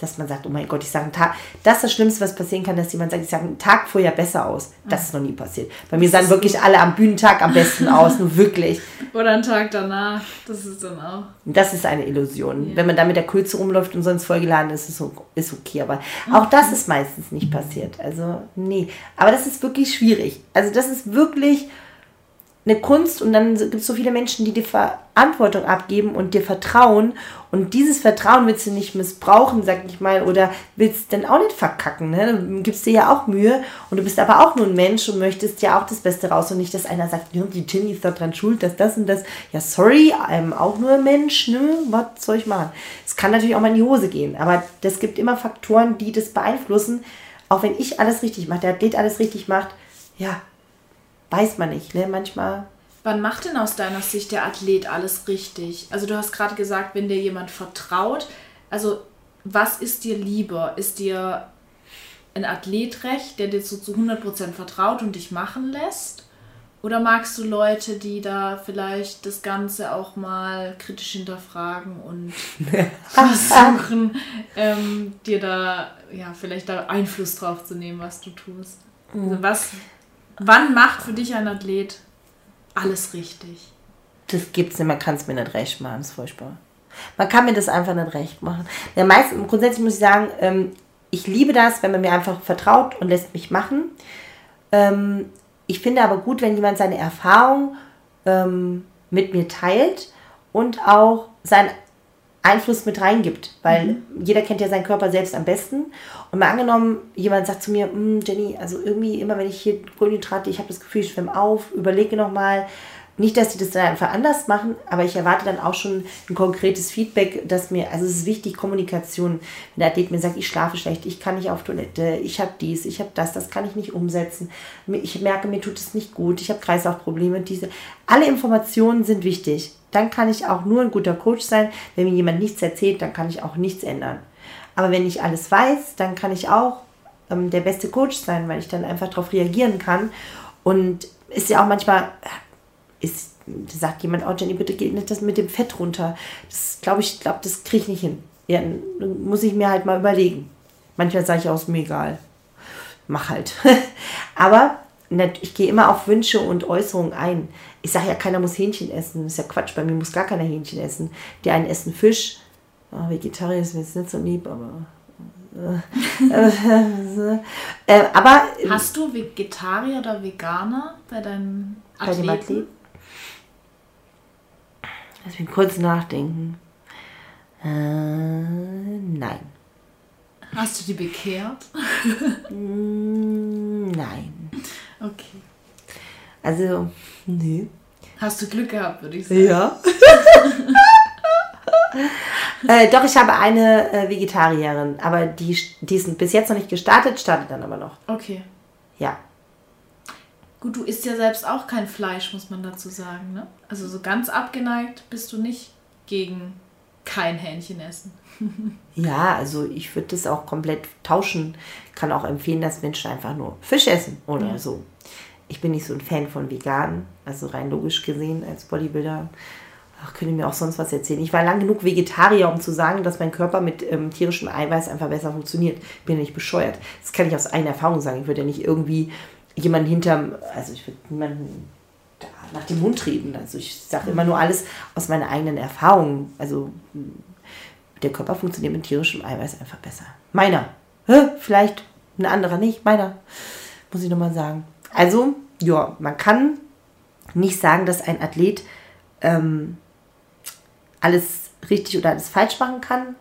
dass man sagt, oh mein Gott, ich sage einen Tag, das ist das Schlimmste, was passieren kann, dass jemand sagt, ich sage einen Tag vorher besser aus. Das ist noch nie passiert. Bei mir sahen wirklich alle am Bühnentag am besten aus, nur wirklich. Oder einen Tag danach, das ist dann auch. Das ist eine Illusion. Ja. Wenn man da mit der Kulze rumläuft und sonst vollgeladen ist, ist, ist okay. Aber auch das ist meistens nicht passiert. Also, nee. Aber das ist wirklich schwierig. Also, das ist wirklich eine Kunst und dann gibt es so viele Menschen, die dir Verantwortung abgeben und dir vertrauen und dieses Vertrauen willst du nicht missbrauchen, sag ich mal, oder willst dann auch nicht verkacken, ne? Du gibst dir ja auch Mühe und du bist aber auch nur ein Mensch und möchtest ja auch das Beste raus und nicht, dass einer sagt, die Ginny ist daran schuld, dass das und das. Ja, sorry, I'm auch nur ein Mensch, ne? Was soll ich machen? Es kann natürlich auch mal in die Hose gehen, aber es gibt immer Faktoren, die das beeinflussen. Auch wenn ich alles richtig mache, der Athlet alles richtig macht, ja, weiß man nicht. Ne? Manchmal. Wann macht denn aus deiner Sicht der Athlet alles richtig? Also du hast gerade gesagt, wenn dir jemand vertraut, also was ist dir lieber? Ist dir ein Athlet recht, der dir so zu 100% vertraut und dich machen lässt? Oder magst du Leute, die da vielleicht das Ganze auch mal kritisch hinterfragen und versuchen, ähm, dir da ja vielleicht da Einfluss drauf zu nehmen, was du tust? Also was, Wann macht für dich ein Athlet alles richtig? Das gibt's nicht, man kann es mir nicht recht machen, das ist furchtbar. Man kann mir das einfach nicht recht machen. Der meiste, grundsätzlich muss ich sagen, ähm, ich liebe das, wenn man mir einfach vertraut und lässt mich machen. Ähm, ich finde aber gut, wenn jemand seine Erfahrung ähm, mit mir teilt und auch sein Einfluss mit reingibt, weil mhm. jeder kennt ja seinen Körper selbst am besten. Und mal angenommen, jemand sagt zu mir, hm, Jenny, also irgendwie immer wenn ich hier Kohlenhydrate, ich habe das Gefühl, ich schwimme auf, überlege nochmal. Nicht, dass die das dann einfach anders machen, aber ich erwarte dann auch schon ein konkretes Feedback, dass mir, also es ist wichtig, Kommunikation. Wenn der Athlet mir sagt, ich schlafe schlecht, ich kann nicht auf Toilette, ich habe dies, ich habe das, das kann ich nicht umsetzen. Ich merke, mir tut es nicht gut, ich habe Kreislaufprobleme, diese. Alle Informationen sind wichtig dann kann ich auch nur ein guter Coach sein. Wenn mir jemand nichts erzählt, dann kann ich auch nichts ändern. Aber wenn ich alles weiß, dann kann ich auch ähm, der beste Coach sein, weil ich dann einfach darauf reagieren kann. Und ist ja auch manchmal, ist, sagt jemand, oh Jenny, bitte geht nicht das mit dem Fett runter. Das glaube ich, glaube, das kriege ich nicht hin. Ja, muss ich mir halt mal überlegen. Manchmal sage ich auch, ist mir egal. Mach halt. Aber ich gehe immer auf Wünsche und Äußerungen ein. Ich sage ja, keiner muss Hähnchen essen. Das ist ja Quatsch. Bei mir muss gar keiner Hähnchen essen. Die einen essen Fisch. Oh, Vegetarier ist mir jetzt nicht so lieb, aber. äh, aber. Hast du Vegetarier oder Veganer bei deinen Athleten? Bei dem Athleten? Lass mich kurz nachdenken. Äh, nein. Hast du die bekehrt? Mm, nein. Okay. Also, nee. Hast du Glück gehabt, würde ich sagen. Ja. äh, doch, ich habe eine äh, Vegetarierin, aber die, die ist bis jetzt noch nicht gestartet, startet dann aber noch. Okay. Ja. Gut, du isst ja selbst auch kein Fleisch, muss man dazu sagen, ne? Also so ganz abgeneigt bist du nicht gegen kein Hähnchen essen. ja, also ich würde das auch komplett tauschen. Kann auch empfehlen, dass Menschen einfach nur Fisch essen oder ja. so. Ich bin nicht so ein Fan von Veganen, also rein logisch gesehen als Bodybuilder. Ach, könnte mir auch sonst was erzählen. Ich war lang genug Vegetarier, um zu sagen, dass mein Körper mit ähm, tierischem Eiweiß einfach besser funktioniert. Bin ja nicht bescheuert. Das kann ich aus eigener Erfahrung sagen. Ich würde ja nicht irgendwie jemanden hinterm, also ich würde niemanden nach dem Mund reden. Also ich sage immer nur alles aus meiner eigenen Erfahrung. Also der Körper funktioniert mit tierischem Eiweiß einfach besser. Meiner. Vielleicht ein anderer nicht. Meiner. Muss ich nochmal sagen. Also, ja, man kann nicht sagen, dass ein Athlet ähm, alles richtig oder alles falsch machen kann.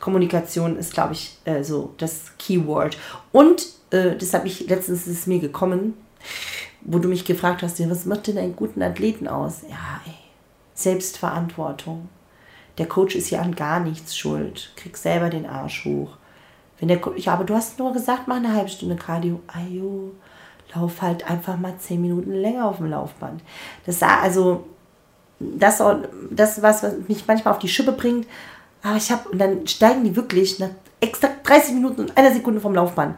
Kommunikation ist, glaube ich, äh, so das Keyword. Und äh, das habe ich letztens ist mir gekommen, wo du mich gefragt hast, was macht denn einen guten Athleten aus? Ja, ey, Selbstverantwortung. Der Coach ist ja an gar nichts schuld. Krieg selber den Arsch hoch. Wenn der Coach, ja, aber du hast nur gesagt, mach eine halbe Stunde Cardio. Ajo, lauf halt einfach mal zehn Minuten länger auf dem Laufband. Das sah also, das, das was, was mich manchmal auf die Schippe bringt. Aber ich habe, und dann steigen die wirklich nach exakt 30 Minuten und einer Sekunde vom Laufband.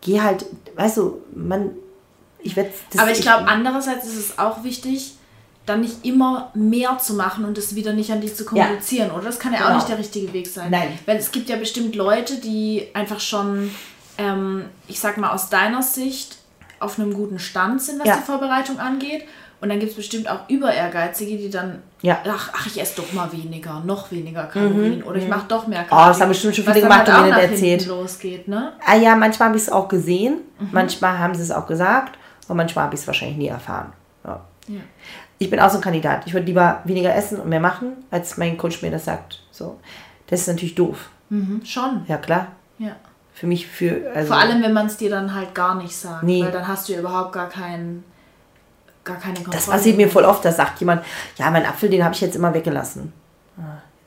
Geh halt, weißt du, man, ich werde Aber ich glaube, andererseits ist es auch wichtig, dann nicht immer mehr zu machen und es wieder nicht an dich zu kommunizieren, ja. oder? Das kann ja genau. auch nicht der richtige Weg sein. Nein. Weil es gibt ja bestimmt Leute, die einfach schon, ähm, ich sag mal aus deiner Sicht, auf einem guten Stand sind, was ja. die Vorbereitung angeht. Und dann gibt es bestimmt auch über Ehrgeizige, die dann, ja. ach, ach, ich esse doch mal weniger, noch weniger Kalorien mhm. oder ich mache doch mehr Kalorien. Oh, das haben bestimmt schon viele gemacht halt und mir erzählt. losgeht, ne? Ah ja, manchmal habe ich es auch gesehen, mhm. manchmal haben sie es auch gesagt und manchmal habe ich es wahrscheinlich nie erfahren. Ja. ja. Ich bin auch so ein Kandidat. Ich würde lieber weniger essen und mehr machen, als mein Coach mir das sagt. So. Das ist natürlich doof. Mhm, schon. Ja, klar. Ja. Für mich, für. Also Vor allem, wenn man es dir dann halt gar nicht sagt. Nee. Weil dann hast du ja überhaupt gar keinen gar keine Kontrolle. Das passiert mir voll oft, da sagt jemand, ja, mein Apfel, den habe ich jetzt immer weggelassen.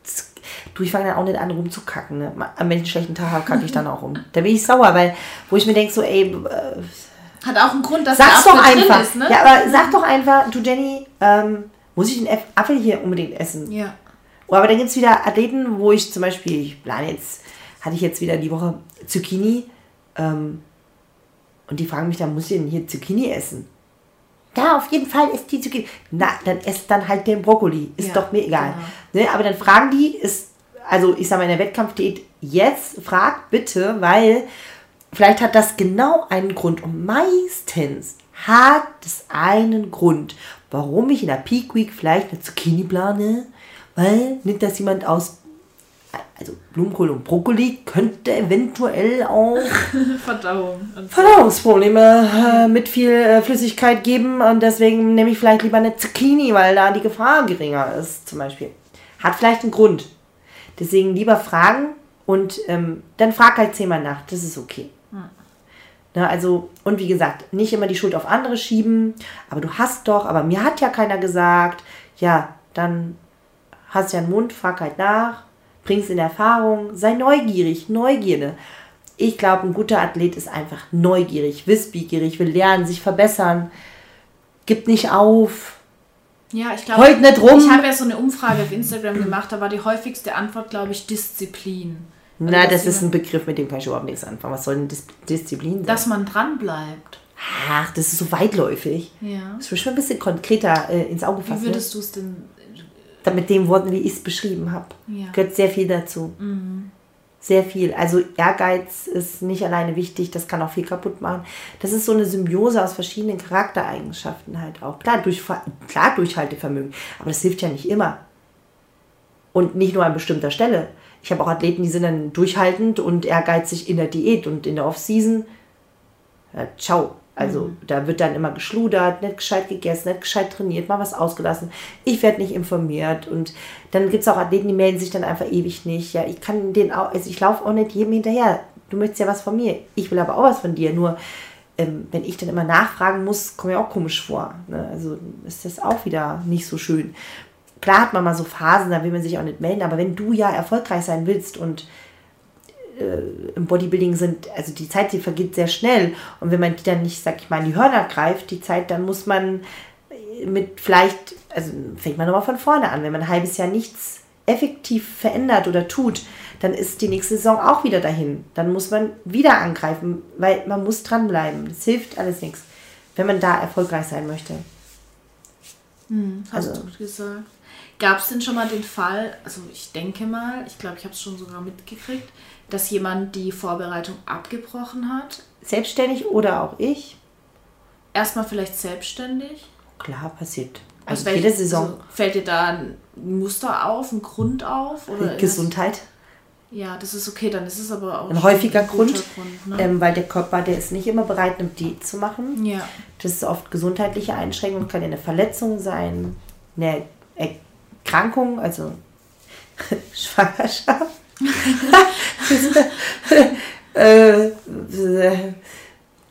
Jetzt, du, ich fange dann auch nicht an rumzukacken. Ne? Am einen schlechten Tag kacke ich dann auch rum. Da bin ich sauer, weil, wo ich mir denke, so, ey. Hat auch einen Grund, dass sag's der Apfel doch einfach. Ist, ne? Ja, aber sag doch einfach, du Jenny, ähm, muss ich den Apfel hier unbedingt essen? Ja. Oh, aber dann gibt es wieder Athleten, wo ich zum Beispiel, ich plane jetzt, hatte ich jetzt wieder die Woche Zucchini. Ähm, und die fragen mich dann, muss ich denn hier Zucchini essen? ja, auf jeden Fall ist die Zucchini. Na, dann esst dann halt den Brokkoli. Ist ja, doch mir egal. Genau. Ne? Aber dann fragen die, ist, also ich sage mal in der Wettkampfdiät, jetzt fragt bitte, weil vielleicht hat das genau einen Grund. Und meistens hat es einen Grund, warum ich in der Peak Week vielleicht eine Zucchini plane. Weil nicht, dass jemand aus also Blumenkohl und Brokkoli könnte eventuell auch Verdauung. Verdauungsprobleme äh, mit viel äh, Flüssigkeit geben und deswegen nehme ich vielleicht lieber eine Zucchini, weil da die Gefahr geringer ist, zum Beispiel. Hat vielleicht einen Grund. Deswegen lieber fragen und ähm, dann frag halt zehnmal nach. Das ist okay. Na, also, und wie gesagt, nicht immer die Schuld auf andere schieben, aber du hast doch, aber mir hat ja keiner gesagt. Ja, dann hast du ja einen Mund, frag halt nach bring's in Erfahrung, sei neugierig, Neugierde. Ich glaube, ein guter Athlet ist einfach neugierig, wissbegierig, will lernen, sich verbessern, gibt nicht auf. Ja, ich glaube, Heult nicht rum. ich habe ja so eine Umfrage auf Instagram gemacht, da war die häufigste Antwort, glaube ich, Disziplin. Also, Na, das ist ein Begriff, mit dem kann ich überhaupt nichts anfangen. Was soll denn Dis Disziplin sein? Dass man dran bleibt. Ach, das ist so weitläufig. Ja. Das würde schon ein bisschen konkreter äh, ins Auge fassen. Wie würdest du es denn mit den Worten, wie ich es beschrieben habe. Ja. Gehört sehr viel dazu. Mhm. Sehr viel. Also Ehrgeiz ist nicht alleine wichtig, das kann auch viel kaputt machen. Das ist so eine Symbiose aus verschiedenen Charaktereigenschaften halt auch. Klar, durch, klar Durchhaltevermögen, aber das hilft ja nicht immer. Und nicht nur an bestimmter Stelle. Ich habe auch Athleten, die sind dann durchhaltend und ehrgeizig in der Diät und in der Off-Season. Ja, ciao. Also mhm. da wird dann immer geschludert, nicht gescheit gegessen, nicht gescheit trainiert, mal was ausgelassen. Ich werde nicht informiert. Und dann gibt es auch Athleten, die melden sich dann einfach ewig nicht. Ja, ich kann den auch, also ich laufe auch nicht jedem hinterher. Du möchtest ja was von mir. Ich will aber auch was von dir. Nur ähm, wenn ich dann immer nachfragen muss, komme ich auch komisch vor. Ne? Also ist das auch wieder nicht so schön. Klar hat man mal so Phasen, da will man sich auch nicht melden, aber wenn du ja erfolgreich sein willst und äh, im Bodybuilding sind, also die Zeit, die vergeht sehr schnell. Und wenn man die dann nicht, sag ich mal, in die Hörner greift, die Zeit, dann muss man mit vielleicht, also fängt man nochmal von vorne an. Wenn man ein halbes Jahr nichts effektiv verändert oder tut, dann ist die nächste Saison auch wieder dahin. Dann muss man wieder angreifen, weil man muss dranbleiben. Das hilft alles nichts, wenn man da erfolgreich sein möchte. Hm, hast also, du gesagt. Gab es denn schon mal den Fall, also ich denke mal, ich glaube, ich habe es schon sogar mitgekriegt, dass jemand die Vorbereitung abgebrochen hat? Selbstständig oder auch ich? Erstmal vielleicht selbstständig? Klar, passiert. Also, also jede Saison. Also fällt dir da ein Muster auf, ein Grund auf? Oder Gesundheit. Ja, das ist okay, dann ist es aber auch ein häufiger ein Grund, Grund ne? ähm, weil der Körper, der ist nicht immer bereit, eine Diät zu machen. Ja. Das ist oft gesundheitliche Einschränkung, kann ja eine Verletzung sein, eine Erkrankung, also Schwangerschaft. äh,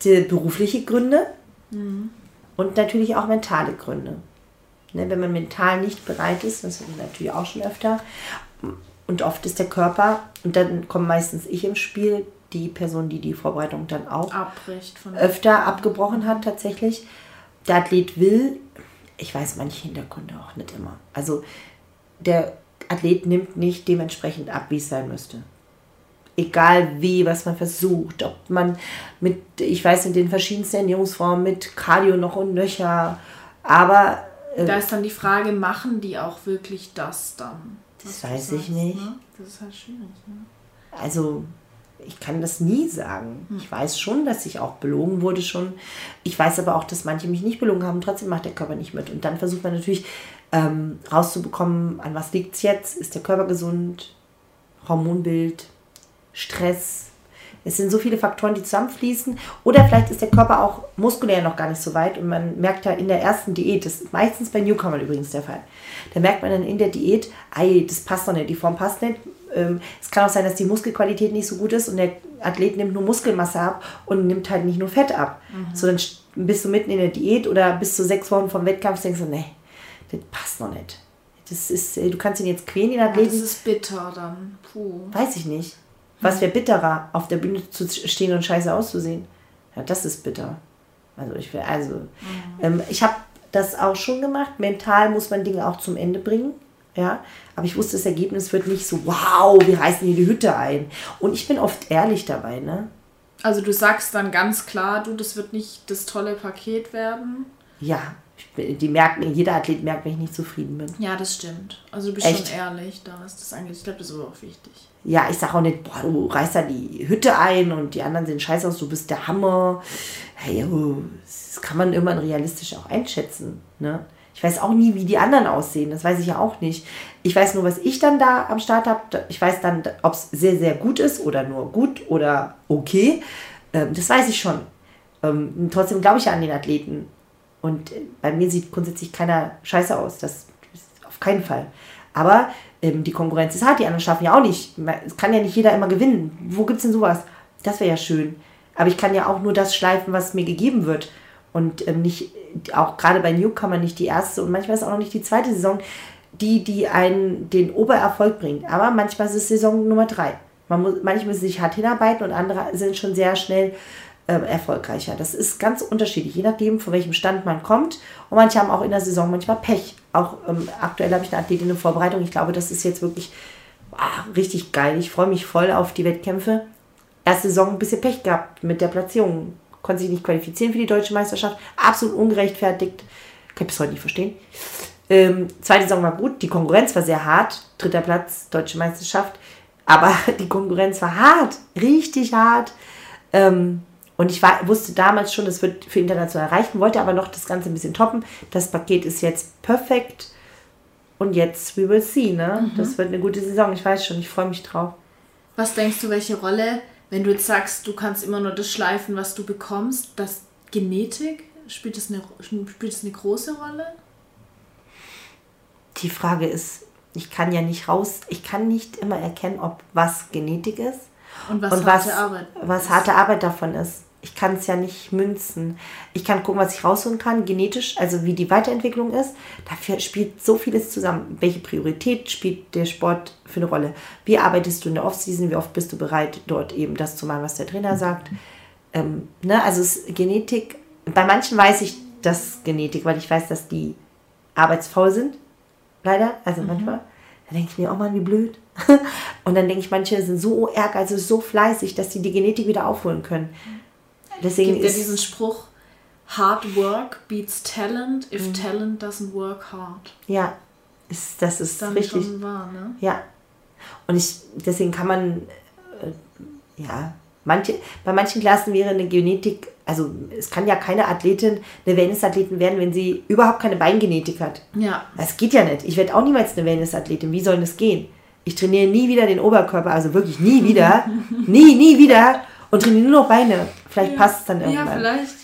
die berufliche Gründe mhm. und natürlich auch mentale Gründe. Ne, wenn man mental nicht bereit ist, das ist natürlich auch schon öfter, und oft ist der Körper, und dann kommt meistens ich im Spiel, die Person, die die Vorbereitung dann auch Abbricht öfter abgebrochen hat tatsächlich. Der Athlet will, ich weiß manche Hintergründe auch nicht immer. Also der Athlet nimmt nicht dementsprechend ab, wie es sein müsste. Egal wie, was man versucht, ob man mit, ich weiß, in den verschiedensten Ernährungsformen, mit Cardio noch und nöcher, aber da ist dann die Frage, machen die auch wirklich das dann? Das weiß ich nicht. Ne? Das ist halt schwierig. Ne? Also, ich kann das nie sagen. Ich weiß schon, dass ich auch belogen wurde schon. Ich weiß aber auch, dass manche mich nicht belogen haben. Trotzdem macht der Körper nicht mit. Und dann versucht man natürlich ähm, rauszubekommen, an was liegt es jetzt? Ist der Körper gesund? Hormonbild? Stress? Es sind so viele Faktoren, die zusammenfließen. Oder vielleicht ist der Körper auch muskulär noch gar nicht so weit und man merkt ja in der ersten Diät, das ist meistens bei Newcomern übrigens der Fall, da merkt man dann in der Diät, ey, das passt doch nicht, die Form passt nicht. Ähm, es kann auch sein, dass die Muskelqualität nicht so gut ist und der Athlet nimmt nur Muskelmasse ab und nimmt halt nicht nur Fett ab. Mhm. So, dann bist du mitten in der Diät oder bis zu sechs Wochen vom Wettkampf denkst du, nee, das passt noch nicht. Das ist, äh, du kannst ihn jetzt quälen, den Athleten. Ja, das ist bitter dann. Puh. Weiß ich nicht. Was wäre bitterer, auf der Bühne zu stehen und scheiße auszusehen? Ja, das ist bitter. Also ich will, also mhm. ähm, ich habe das auch schon gemacht. Mental muss man Dinge auch zum Ende bringen. Ja, aber ich wusste, das Ergebnis wird nicht so, wow, wir reißen hier die Hütte ein. Und ich bin oft ehrlich dabei, ne? Also du sagst dann ganz klar, du, das wird nicht das tolle Paket werden. Ja, die merken, jeder Athlet merkt, wenn ich nicht zufrieden bin. Ja, das stimmt. Also du bist Echt? schon ehrlich, da ist das eigentlich, ich glaube, das ist aber auch wichtig. Ja, ich sage auch nicht, boah, du reißt da die Hütte ein und die anderen sehen scheiße aus, du bist der Hammer. Hey, das kann man irgendwann realistisch auch einschätzen. Ne? Ich weiß auch nie, wie die anderen aussehen, das weiß ich ja auch nicht. Ich weiß nur, was ich dann da am Start habe. Ich weiß dann, ob es sehr, sehr gut ist oder nur gut oder okay. Ähm, das weiß ich schon. Ähm, trotzdem glaube ich ja an den Athleten und äh, bei mir sieht grundsätzlich keiner scheiße aus. Das ist auf keinen Fall. Aber ähm, die Konkurrenz ist hart, die anderen schaffen ja auch nicht. Es kann ja nicht jeder immer gewinnen. Wo gibt es denn sowas? Das wäre ja schön. Aber ich kann ja auch nur das schleifen, was mir gegeben wird. Und ähm, nicht, auch gerade bei Newcomer nicht die erste und manchmal ist auch noch nicht die zweite Saison, die, die einen den Obererfolg bringt. Aber manchmal ist es Saison Nummer drei. Man muss, manche müssen sich hart hinarbeiten und andere sind schon sehr schnell äh, erfolgreicher. Das ist ganz unterschiedlich, je nachdem, von welchem Stand man kommt. Und manche haben auch in der Saison manchmal Pech. Auch ähm, aktuell habe ich eine Athletin in Vorbereitung. Ich glaube, das ist jetzt wirklich ah, richtig geil. Ich freue mich voll auf die Wettkämpfe. Erste Saison ein bisschen Pech gehabt mit der Platzierung. Konnte sich nicht qualifizieren für die deutsche Meisterschaft. Absolut ungerechtfertigt. Kann ich bis heute nicht verstehen. Ähm, zweite Saison war gut. Die Konkurrenz war sehr hart. Dritter Platz, deutsche Meisterschaft. Aber die Konkurrenz war hart. Richtig hart. Ähm, und ich war, wusste damals schon, es wird für international reichen, wollte aber noch das Ganze ein bisschen toppen. Das Paket ist jetzt perfekt. Und jetzt, we will see, ne? Mhm. Das wird eine gute Saison. Ich weiß schon, ich freue mich drauf. Was denkst du, welche Rolle, wenn du jetzt sagst, du kannst immer nur das schleifen, was du bekommst, das Genetik, spielt das eine, spielt das eine große Rolle? Die Frage ist, ich kann ja nicht raus, ich kann nicht immer erkennen, ob was Genetik ist und was, und harte, was, Arbeit was harte Arbeit davon ist ich kann es ja nicht münzen. Ich kann gucken, was ich rausholen kann, genetisch, also wie die Weiterentwicklung ist. Dafür spielt so vieles zusammen. Welche Priorität spielt der Sport für eine Rolle? Wie arbeitest du in der Offseason? Wie oft bist du bereit, dort eben das zu machen, was der Trainer sagt? Ähm, ne? Also es Genetik, bei manchen weiß ich das Genetik, weil ich weiß, dass die arbeitsfaul sind. Leider, also mhm. manchmal. Da denke ich mir, oh Mann, wie blöd. Und dann denke ich, manche sind so ehrgeizig, so fleißig, dass sie die Genetik wieder aufholen können. Deswegen gibt ja diesen Spruch, Hard work beats talent if mhm. talent doesn't work hard. Ja, ist, das ist Dann richtig. Schon wahr, ne? Ja. Und ich, deswegen kann man, äh, ja, manche, bei manchen Klassen wäre eine Genetik, also es kann ja keine Athletin, eine Wellness-Athletin werden, wenn sie überhaupt keine Beingenetik hat. Ja. Das geht ja nicht. Ich werde auch niemals eine Wellness-Athletin. Wie soll das gehen? Ich trainiere nie wieder den Oberkörper, also wirklich nie wieder. nie, nie wieder und trainiere nur noch Beine. Vielleicht ja. passt es dann irgendwann. Ja, vielleicht.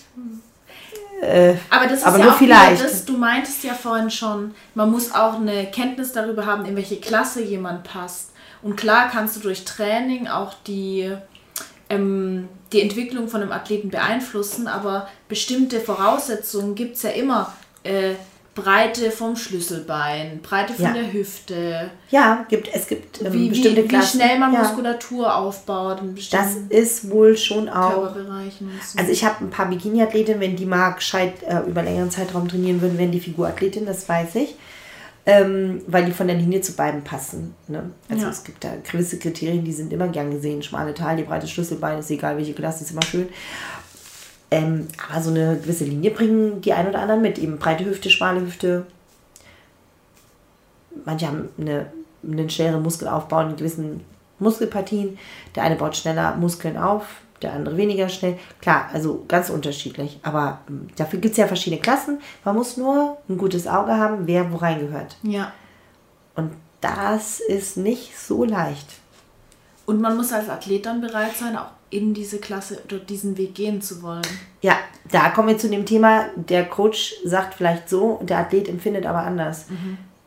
Äh, aber das ist aber ja nur auch vielleicht. Das, du meintest ja vorhin schon, man muss auch eine Kenntnis darüber haben, in welche Klasse jemand passt. Und klar kannst du durch Training auch die, ähm, die Entwicklung von einem Athleten beeinflussen, aber bestimmte Voraussetzungen gibt es ja immer. Äh, Breite vom Schlüsselbein, Breite von ja. der Hüfte. Ja, gibt, es gibt ähm, wie, bestimmte wie, Wie schnell man ja. Muskulatur aufbaut. Das ist wohl schon auch. So. Also ich habe ein paar Bikini-Athletinnen, wenn die mal gescheit äh, über längeren Zeitraum trainieren würden, wären die Figurathletin, das weiß ich. Ähm, weil die von der Linie zu beiden passen. Ne? Also ja. es gibt da gewisse Kriterien, die sind immer gern gesehen. Schmale Taille, breite Schlüsselbein, ist egal welche Klasse, ist immer schön. Ähm, aber so eine gewisse Linie bringen die ein oder anderen mit. Eben breite Hüfte, schmale Hüfte, manche haben eine, einen schnelleren Muskelaufbau in gewissen Muskelpartien. Der eine baut schneller Muskeln auf, der andere weniger schnell. Klar, also ganz unterschiedlich. Aber ähm, dafür gibt es ja verschiedene Klassen. Man muss nur ein gutes Auge haben, wer wo reingehört. Ja. Und das ist nicht so leicht. Und man muss als Athlet dann bereit sein, auch in diese Klasse oder diesen Weg gehen zu wollen. Ja, da kommen wir zu dem Thema, der Coach sagt vielleicht so, der Athlet empfindet aber anders.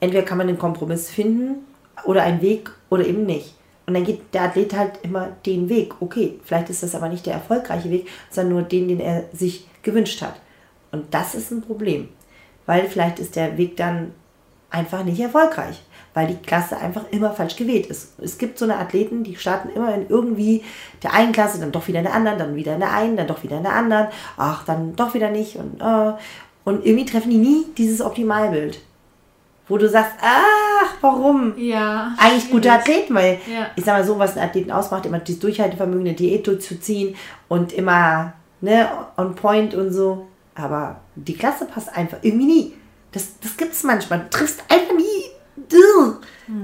Entweder kann man einen Kompromiss finden oder einen Weg oder eben nicht. Und dann geht der Athlet halt immer den Weg. Okay, vielleicht ist das aber nicht der erfolgreiche Weg, sondern nur den, den er sich gewünscht hat. Und das ist ein Problem, weil vielleicht ist der Weg dann einfach nicht erfolgreich, weil die Klasse einfach immer falsch gewählt ist. Es gibt so eine Athleten, die starten immer in irgendwie der einen Klasse, dann doch wieder in der anderen, dann wieder in der einen, dann doch wieder in der anderen, ach, dann doch wieder nicht und äh, und irgendwie treffen die nie dieses Optimalbild, wo du sagst, ach, warum? Ja. Eigentlich gute schwierig. Athleten, weil Ja. ich sag mal so, was einen Athleten ausmacht, immer dieses Durchhaltevermögen, eine Diät durchzuziehen und immer ne, on point und so. Aber die Klasse passt einfach irgendwie nie. Das, das gibt es manchmal. Du triffst einfach nie.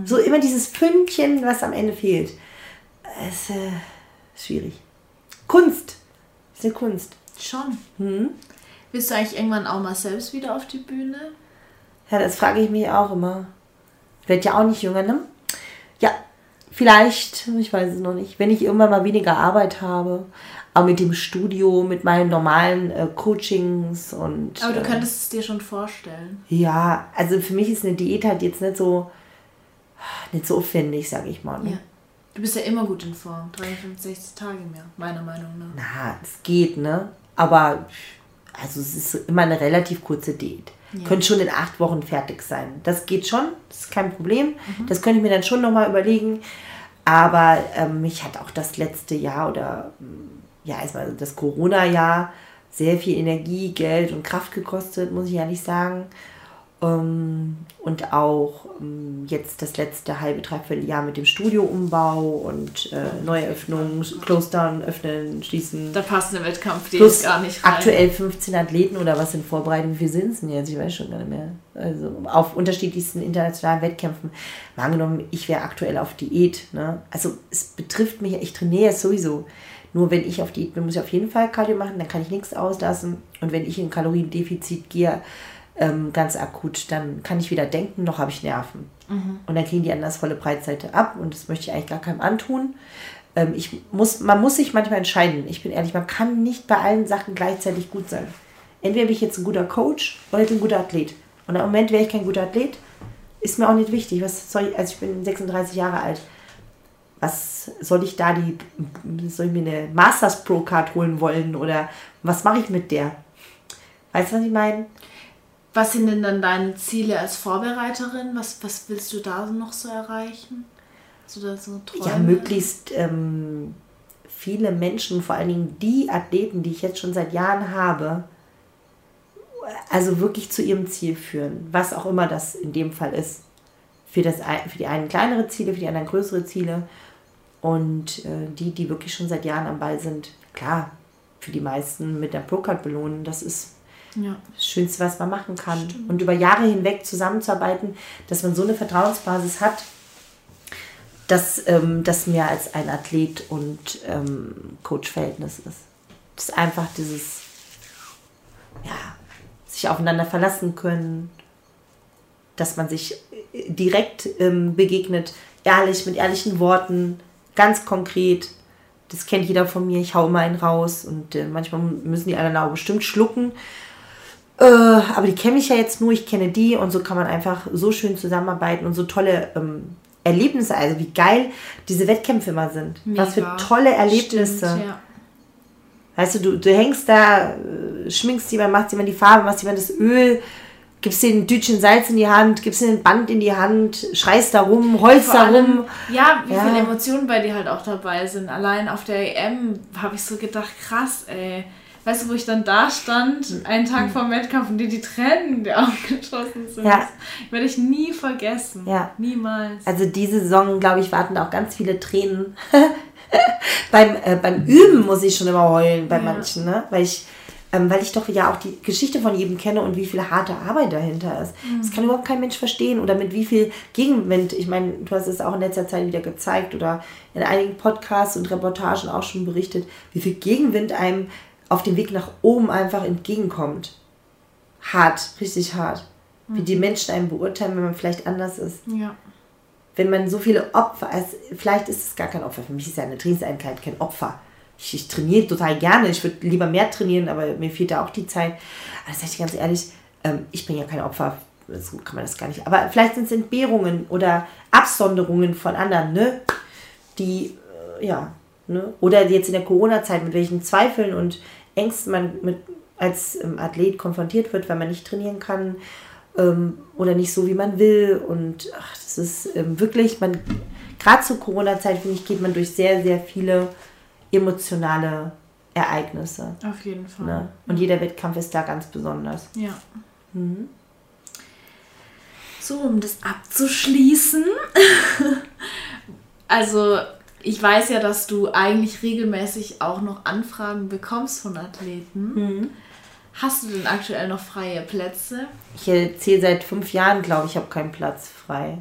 So immer dieses Fünkchen, was am Ende fehlt. Es ist äh, schwierig. Kunst. Ist eine Kunst. Schon. Hm? Willst du eigentlich irgendwann auch mal selbst wieder auf die Bühne? Ja, das frage ich mich auch immer. Ich werde ja auch nicht jünger, ne? Ja, vielleicht, ich weiß es noch nicht, wenn ich irgendwann mal weniger Arbeit habe, aber mit dem Studio, mit meinen normalen äh, Coachings und. Aber du äh, könntest es dir schon vorstellen. Ja, also für mich ist eine Diät halt jetzt nicht so, nicht so aufwendig, sage ich mal. Ne? Ja. Du bist ja immer gut in Form. 365 Tage mehr, meiner Meinung nach. Na, es geht, ne? Aber also es ist immer eine relativ kurze Diät. Ja. Könnte schon in acht Wochen fertig sein. Das geht schon, das ist kein Problem. Das könnte ich mir dann schon nochmal überlegen. Aber ähm, mich hat auch das letzte Jahr oder ähm, ja, erstmal das Corona-Jahr sehr viel Energie, Geld und Kraft gekostet, muss ich ehrlich sagen. Ähm, und auch ähm, jetzt das letzte halbe, dreiviertel Jahr mit dem Studioumbau und äh, Neueröffnungen, Close-Down, öffnen, schließen. Da passt eine Wettkampf, die Plus ist gar nicht rein. aktuell 15 Athleten oder was in Vorbereitung, wie viel sind es denn jetzt? Ich weiß schon gar nicht mehr. Also auf unterschiedlichsten internationalen Wettkämpfen. Mal angenommen, ich wäre aktuell auf Diät. Ne? Also es betrifft mich, ich trainiere es sowieso. Nur wenn ich auf Diät bin, muss ich auf jeden Fall Cardio machen, dann kann ich nichts auslassen. Und wenn ich in Kaloriendefizit gehe, ähm, ganz akut, dann kann ich weder denken, noch habe ich Nerven. Und dann kriegen die anderen das volle Breitseite ab und das möchte ich eigentlich gar keinem antun. Ähm, ich muss, man muss sich manchmal entscheiden. Ich bin ehrlich, man kann nicht bei allen Sachen gleichzeitig gut sein. Entweder bin ich jetzt ein guter Coach oder ein guter Athlet. Und im Moment wäre ich kein guter Athlet, ist mir auch nicht wichtig. Was soll ich, also ich bin 36 Jahre alt. Was soll ich da die, soll ich mir eine Masters Pro Card holen wollen oder was mache ich mit der? Weißt du, was ich meine? Was sind denn dann deine Ziele als Vorbereiterin? Was, was willst du da noch so erreichen? Hast du da so Träume? Ja, möglichst ähm, viele Menschen, vor allen Dingen die Athleten, die ich jetzt schon seit Jahren habe, also wirklich zu ihrem Ziel führen, was auch immer das in dem Fall ist. Für, das, für die einen kleinere Ziele, für die anderen größere Ziele. Und äh, die, die wirklich schon seit Jahren am Ball sind, klar, für die meisten mit der Procard belohnen, das ist Ja. das Schönste, was man machen kann. Und über Jahre hinweg zusammenzuarbeiten, dass man so eine Vertrauensbasis hat, dass ähm, das mehr als ein Athlet- und ähm, Coach-Verhältnis ist. Das ist einfach dieses, ja, sich aufeinander verlassen können, dass man sich äh, direkt ähm, begegnet, ehrlich, mit ehrlichen Worten, ganz konkret. Das kennt jeder von mir, ich hau immer einen raus und äh, manchmal müssen die anderen auch bestimmt schlucken. Äh, aber die kenne ich ja jetzt nur, ich kenne die und so kann man einfach so schön zusammenarbeiten und so tolle ähm, Erlebnisse, also wie geil diese Wettkämpfe immer sind. Was für Mega. tolle Erlebnisse. Stimmt, ja. Weißt du, du, du hängst da, äh, schminkst jemand, machst jemand die Farbe, machst jemand das Öl, gibst dir ein Dütchen Salz in die Hand, gibst dir ein Band in die Hand, schreist da rum, heulst Vor da allem, rum. ja, wie Ja. viele Emotionen bei dir halt auch dabei sind. Allein auf der EM habe ich so gedacht, krass, ey. Weißt du, wo ich dann da stand, einen Tag vor dem Wettkampf und dir die Tränen die Augen geschossen sind. Ja. Werde ich nie vergessen. Ja. Niemals. Also diese Saison, glaube ich, warten auch ganz viele Tränen. beim, äh, beim Üben muss ich schon immer heulen bei Ja. manchen, ne? Weil ich ähm, weil ich doch ja auch die Geschichte von jedem kenne und wie viel harte Arbeit dahinter ist. Das kann überhaupt kein Mensch verstehen oder mit wie viel Gegenwind. Ich meine, du hast es auch in letzter Zeit wieder gezeigt oder in einigen Podcasts und Reportagen auch schon berichtet, wie viel Gegenwind einem auf dem Weg nach oben einfach entgegenkommt. Hart, richtig hart. Wie die Menschen einen beurteilen, wenn man vielleicht anders ist. Ja. Wenn man so viele Opfer, also vielleicht ist es gar kein Opfer. Für mich ist ja eine Trainingseinheit kein Opfer. Ich, ich trainiere total gerne. Ich würde lieber mehr trainieren, aber mir fehlt da auch die Zeit. Aber sag ich ganz ehrlich, ähm, ich bin ja kein Opfer. So kann man das gar nicht. Aber vielleicht sind es Entbehrungen oder Absonderungen von anderen, ne? Die, äh, ja, ne? Oder jetzt in der Corona-Zeit, mit welchen Zweifeln und Ängsten man mit, als ähm, Athlet konfrontiert wird, weil man nicht trainieren kann ähm, oder nicht so, wie man will. Und ach, das ist ähm, wirklich, man, gerade zur Corona-Zeit, finde ich, geht man durch sehr, sehr viele emotionale Ereignisse. Auf jeden Fall. Ne? Und jeder Wettkampf ist da ganz besonders. Ja. So, um das abzuschließen. also, ich weiß ja, dass du eigentlich regelmäßig auch noch Anfragen bekommst von Athleten. Hast du denn aktuell noch freie Plätze? Ich erzähle seit fünf Jahren, glaube ich, habe keinen Platz frei.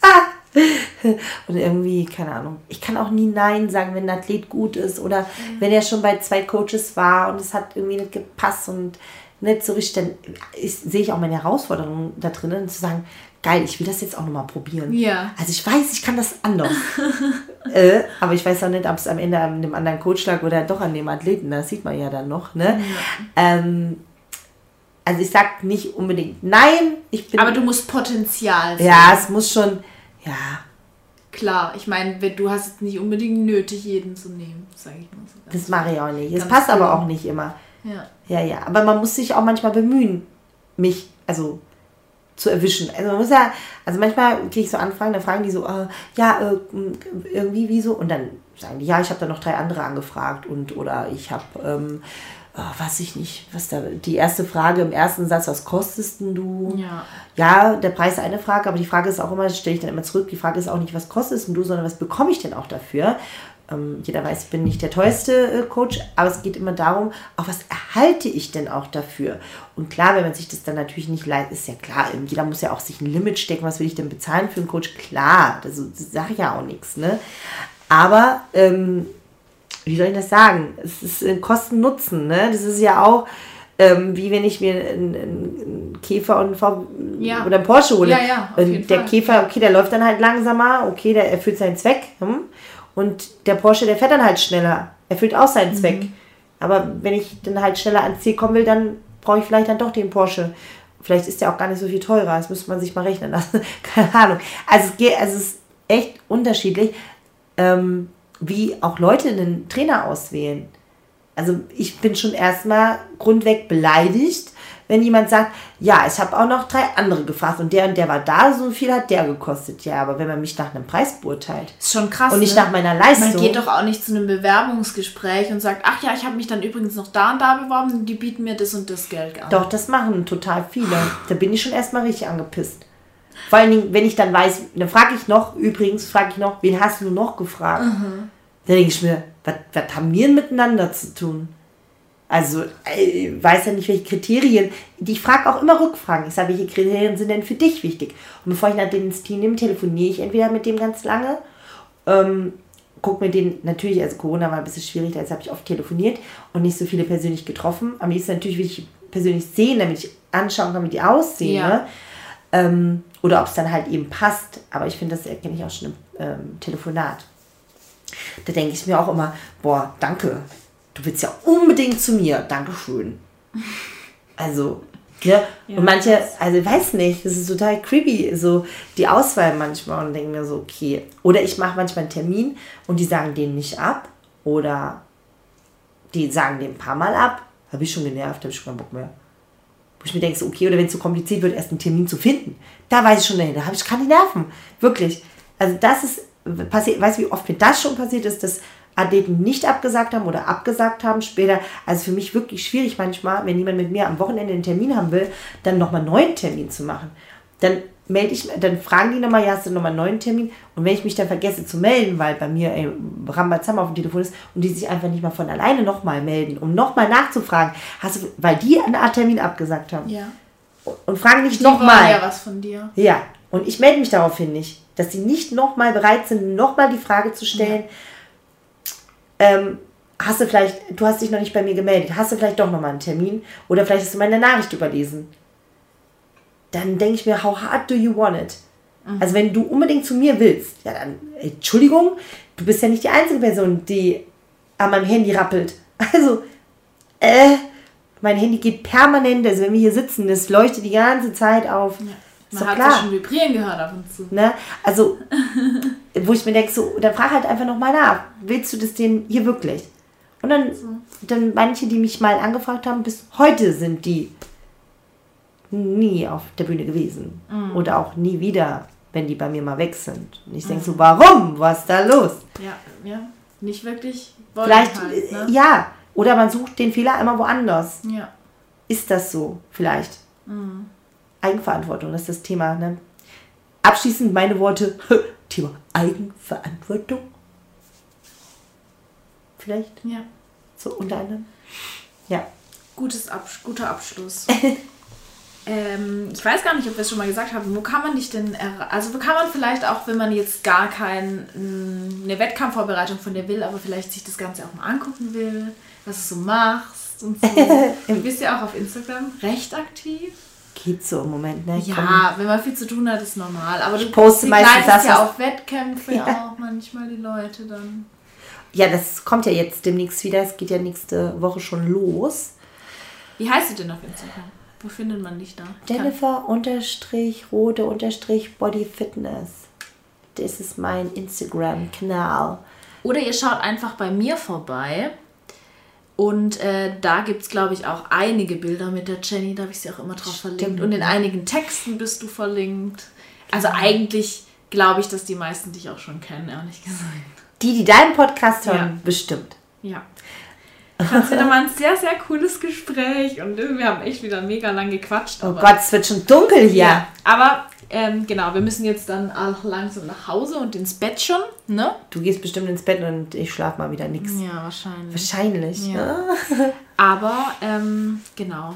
Und irgendwie, keine Ahnung. Ich kann auch nie Nein sagen, wenn ein Athlet gut ist oder wenn er schon bei zwei Coaches war und es hat irgendwie nicht gepasst und nicht so richtig, dann sehe ich auch meine Herausforderung da drinnen, zu sagen, geil, ich will das jetzt auch nochmal probieren. Ja. Also ich weiß, ich kann das anders. äh, aber ich weiß auch nicht, ob es am Ende an dem anderen Coach lag oder doch an dem Athleten. Das sieht man ja dann noch. Ne? Ähm, also ich sag nicht unbedingt nein. Ich bin, Aber du musst Potenzial sehen. ja, es muss schon, ja, Klar, ich meine, du hast es nicht unbedingt nötig, jeden zu nehmen, sage ich mal so. das mache ich auch nicht. Es passt aber cool. auch nicht immer. Ja. Ja, ja. Aber man muss sich auch manchmal bemühen, mich, also zu erwischen. Also man muss ja, also manchmal kriege ich so Anfragen, dann fragen die so, äh, ja, äh, irgendwie, wieso? Und dann sagen die, ja, ich habe da noch drei andere angefragt und oder ich habe, ähm, oh, weiß ich nicht, was da, die erste Frage im ersten Satz, was kostest denn du? Ja. Ja, der Preis ist eine Frage, aber die Frage ist auch immer, das stelle ich dann immer zurück, die Frage ist auch nicht, was kostest denn du, sondern was bekomme ich denn auch dafür? Ähm, jeder weiß, ich bin nicht der teuerste äh, Coach, aber es geht immer darum, auch was erhalte ich denn auch dafür? Und klar, wenn man sich das dann natürlich nicht leistet, ist ja klar, jeder muss ja auch sich ein Limit stecken, was will ich denn bezahlen für einen Coach? Klar, das, das sage ich ja auch nichts, ne? Aber, ähm, wie soll ich das sagen? Es ist Kosten-Nutzen, ne? Das ist ja auch, ähm, wie wenn ich mir einen, einen Käfer und einen Ja. oder einen Porsche hole. Ja, ja, und der Fall. Käfer, okay, der läuft dann halt langsamer, okay, der erfüllt seinen Zweck. Hm? Und der Porsche, der fährt dann halt schneller, erfüllt auch seinen Mhm. Zweck. Aber wenn ich dann halt schneller ans Ziel kommen will, dann brauche ich vielleicht dann doch den Porsche. Vielleicht ist der auch gar nicht so viel teurer. Das müsste man sich mal rechnen lassen. Keine Ahnung. Also es, geht, also es ist echt unterschiedlich, ähm, wie auch Leute einen Trainer auswählen. Also ich bin schon erstmal grundweg beleidigt, wenn jemand sagt, ja, ich habe auch noch drei andere gefragt und der und der war da, so viel hat der gekostet. Ja, aber wenn man mich nach einem Preis beurteilt Ist schon krass. und nicht ne? nach meiner Leistung. Man geht doch auch nicht zu einem Bewerbungsgespräch und sagt, ach ja, ich habe mich dann übrigens noch da und da beworben und die bieten mir das und das Geld an. Doch, das machen total viele. Da bin ich schon erstmal richtig angepisst. Vor allen Dingen, wenn ich dann weiß, dann frage ich noch, übrigens frage ich noch, wen hast du noch gefragt? Da denke ich mir, was, haben wir denn miteinander zu tun? Also, äh, ich weiß ja nicht, welche Kriterien. Ich frage auch immer Rückfragen. Ich sage, welche Kriterien sind denn für dich wichtig? Und bevor ich nach dem ins Team nehme, telefoniere ich entweder mit dem ganz lange, ähm, guck mir den, natürlich, also Corona war ein bisschen schwierig, da habe ich oft telefoniert und nicht so viele persönlich getroffen. Am liebsten natürlich will ich persönlich sehen, damit ich anschauen kann, wie die aussehen. Ja. Ne? Ähm, oder ob es dann halt eben passt. Aber ich finde, das erkenne ich auch schon im ähm, Telefonat. Da denke ich mir auch immer, boah, danke. Du willst ja unbedingt zu mir. Dankeschön. Also, ja. Ja, und manche, also ich weiß nicht, das ist total creepy, so die Auswahl manchmal und denke mir so, okay. Oder ich mache manchmal einen Termin und die sagen den nicht ab. Oder die sagen den ein paar Mal ab. Habe ich schon genervt, habe ich schon keinen Bock mehr. Ich mir denke, so, okay, oder wenn es zu kompliziert wird, erst einen Termin zu finden. Da weiß ich schon, nee, da habe ich keine Nerven. Wirklich. Also das ist passiert, weißt du, wie oft mir das schon passiert ist, dass Athleten nicht abgesagt haben oder abgesagt haben später. Also für mich wirklich schwierig manchmal, wenn jemand mit mir am Wochenende einen Termin haben will, dann nochmal einen neuen Termin zu machen. Dann melde ich, dann fragen die nochmal, ja, hast du nochmal einen neuen Termin? Und wenn ich mich dann vergesse zu melden, weil bei mir ey, Rambazamba auf dem Telefon ist und die sich einfach nicht mal von alleine nochmal melden, um nochmal nachzufragen, hast du, weil die einen Art Termin abgesagt haben. Ja. Und fragen nicht nochmal. ja was von dir. Ja, und ich melde mich daraufhin nicht, dass sie nicht nochmal bereit sind, nochmal die Frage zu stellen, ähm, hast du vielleicht, du hast dich noch nicht bei mir gemeldet, hast du vielleicht doch nochmal einen Termin oder vielleicht hast du meine Nachricht überlesen. Dann denke ich mir, how hard do you want it? Also wenn du unbedingt zu mir willst, ja dann, Entschuldigung, du bist ja nicht die einzige Person, die an meinem Handy rappelt. Also, äh, mein Handy geht permanent, also wenn wir hier sitzen, das leuchtet die ganze Zeit auf. Ist Man hat klar. ja schon vibrieren gehört ab und zu. Ne? Also, wo ich mir denke, so, dann frag halt einfach nochmal nach. Willst du das denn hier wirklich? Und dann, dann manche, die mich mal angefragt haben, bis heute sind die nie auf der Bühne gewesen. Oder auch nie wieder, wenn die bei mir mal weg sind. Und ich denke so, warum? Was ist da los? Ja, ja. Nicht wirklich Vielleicht, halt, äh, ne? ja. Oder man sucht den Fehler immer woanders. Ja. Ist das so? Vielleicht. Eigenverantwortung, das ist das Thema. Ne? Abschließend meine Worte. Thema Eigenverantwortung. Vielleicht Ja. so unter anderem. Ja. Gutes Absch guter Abschluss. ähm, ich weiß gar nicht, ob wir es schon mal gesagt haben. Wo kann man dich denn, also wo kann man vielleicht auch, wenn man jetzt gar keine eine Wettkampfvorbereitung von dir will, aber vielleicht sich das Ganze auch mal angucken will, was du so machst und so. du bist ja auch auf Instagram recht aktiv. Geht so im Moment, ne? Ja, wenn man viel zu tun hat, ist normal. Aber du poste meistens das, ja auf Wettkämpfe Ja. auch manchmal die Leute dann. Ja, das kommt ja jetzt demnächst wieder. Es geht ja nächste Woche schon los. Wie heißt du denn auf Instagram? Wo findet man dich da? Jennifer unterstrich rote unterstrich Body Fitness. Das ist mein Instagram-Kanal. Oder ihr schaut einfach bei mir vorbei. Und äh, da gibt es, glaube ich, auch einige Bilder mit der Jenny. Da habe ich sie auch immer drauf verlinkt. Und in einigen Texten bist du verlinkt. Also eigentlich glaube ich, dass die meisten dich auch schon kennen, ehrlich gesagt. Die, die deinen Podcast hören, Ja. bestimmt. Ja. Wieder mal ein sehr, sehr cooles Gespräch. Und wir haben echt wieder mega lang gequatscht. Oh Gott, es wird schon dunkel hier. Ja, aber ähm, genau, wir müssen jetzt dann auch langsam nach Hause und ins Bett schon, ne? Du gehst bestimmt ins Bett und ich schlaf mal wieder nix. Ja, wahrscheinlich. Wahrscheinlich. Ja. Ja. Aber ähm, genau.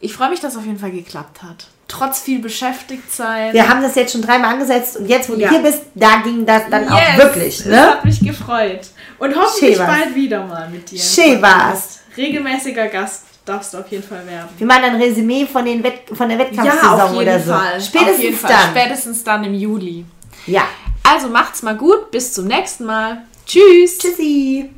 Ich freue mich, dass es auf jeden Fall geklappt hat. Trotz viel beschäftigt sein. Wir haben das jetzt schon dreimal angesetzt und jetzt, wo Ja. du hier bist, da ging das dann auch Yes, wirklich. Das Ne? hat mich gefreut. Und hoffentlich war's. bald wieder mal mit dir. Schön Podcast. Regelmäßiger Gast darfst du auf jeden Fall werden. Wir machen ein Resümee von, den Wett von der Ja, Wettkampfsaison auf jeden oder so. Fall. Spätestens dann. Spätestens dann im Juli. ja. Also macht's mal gut. Bis zum nächsten Mal. Tschüss. Tschüssi.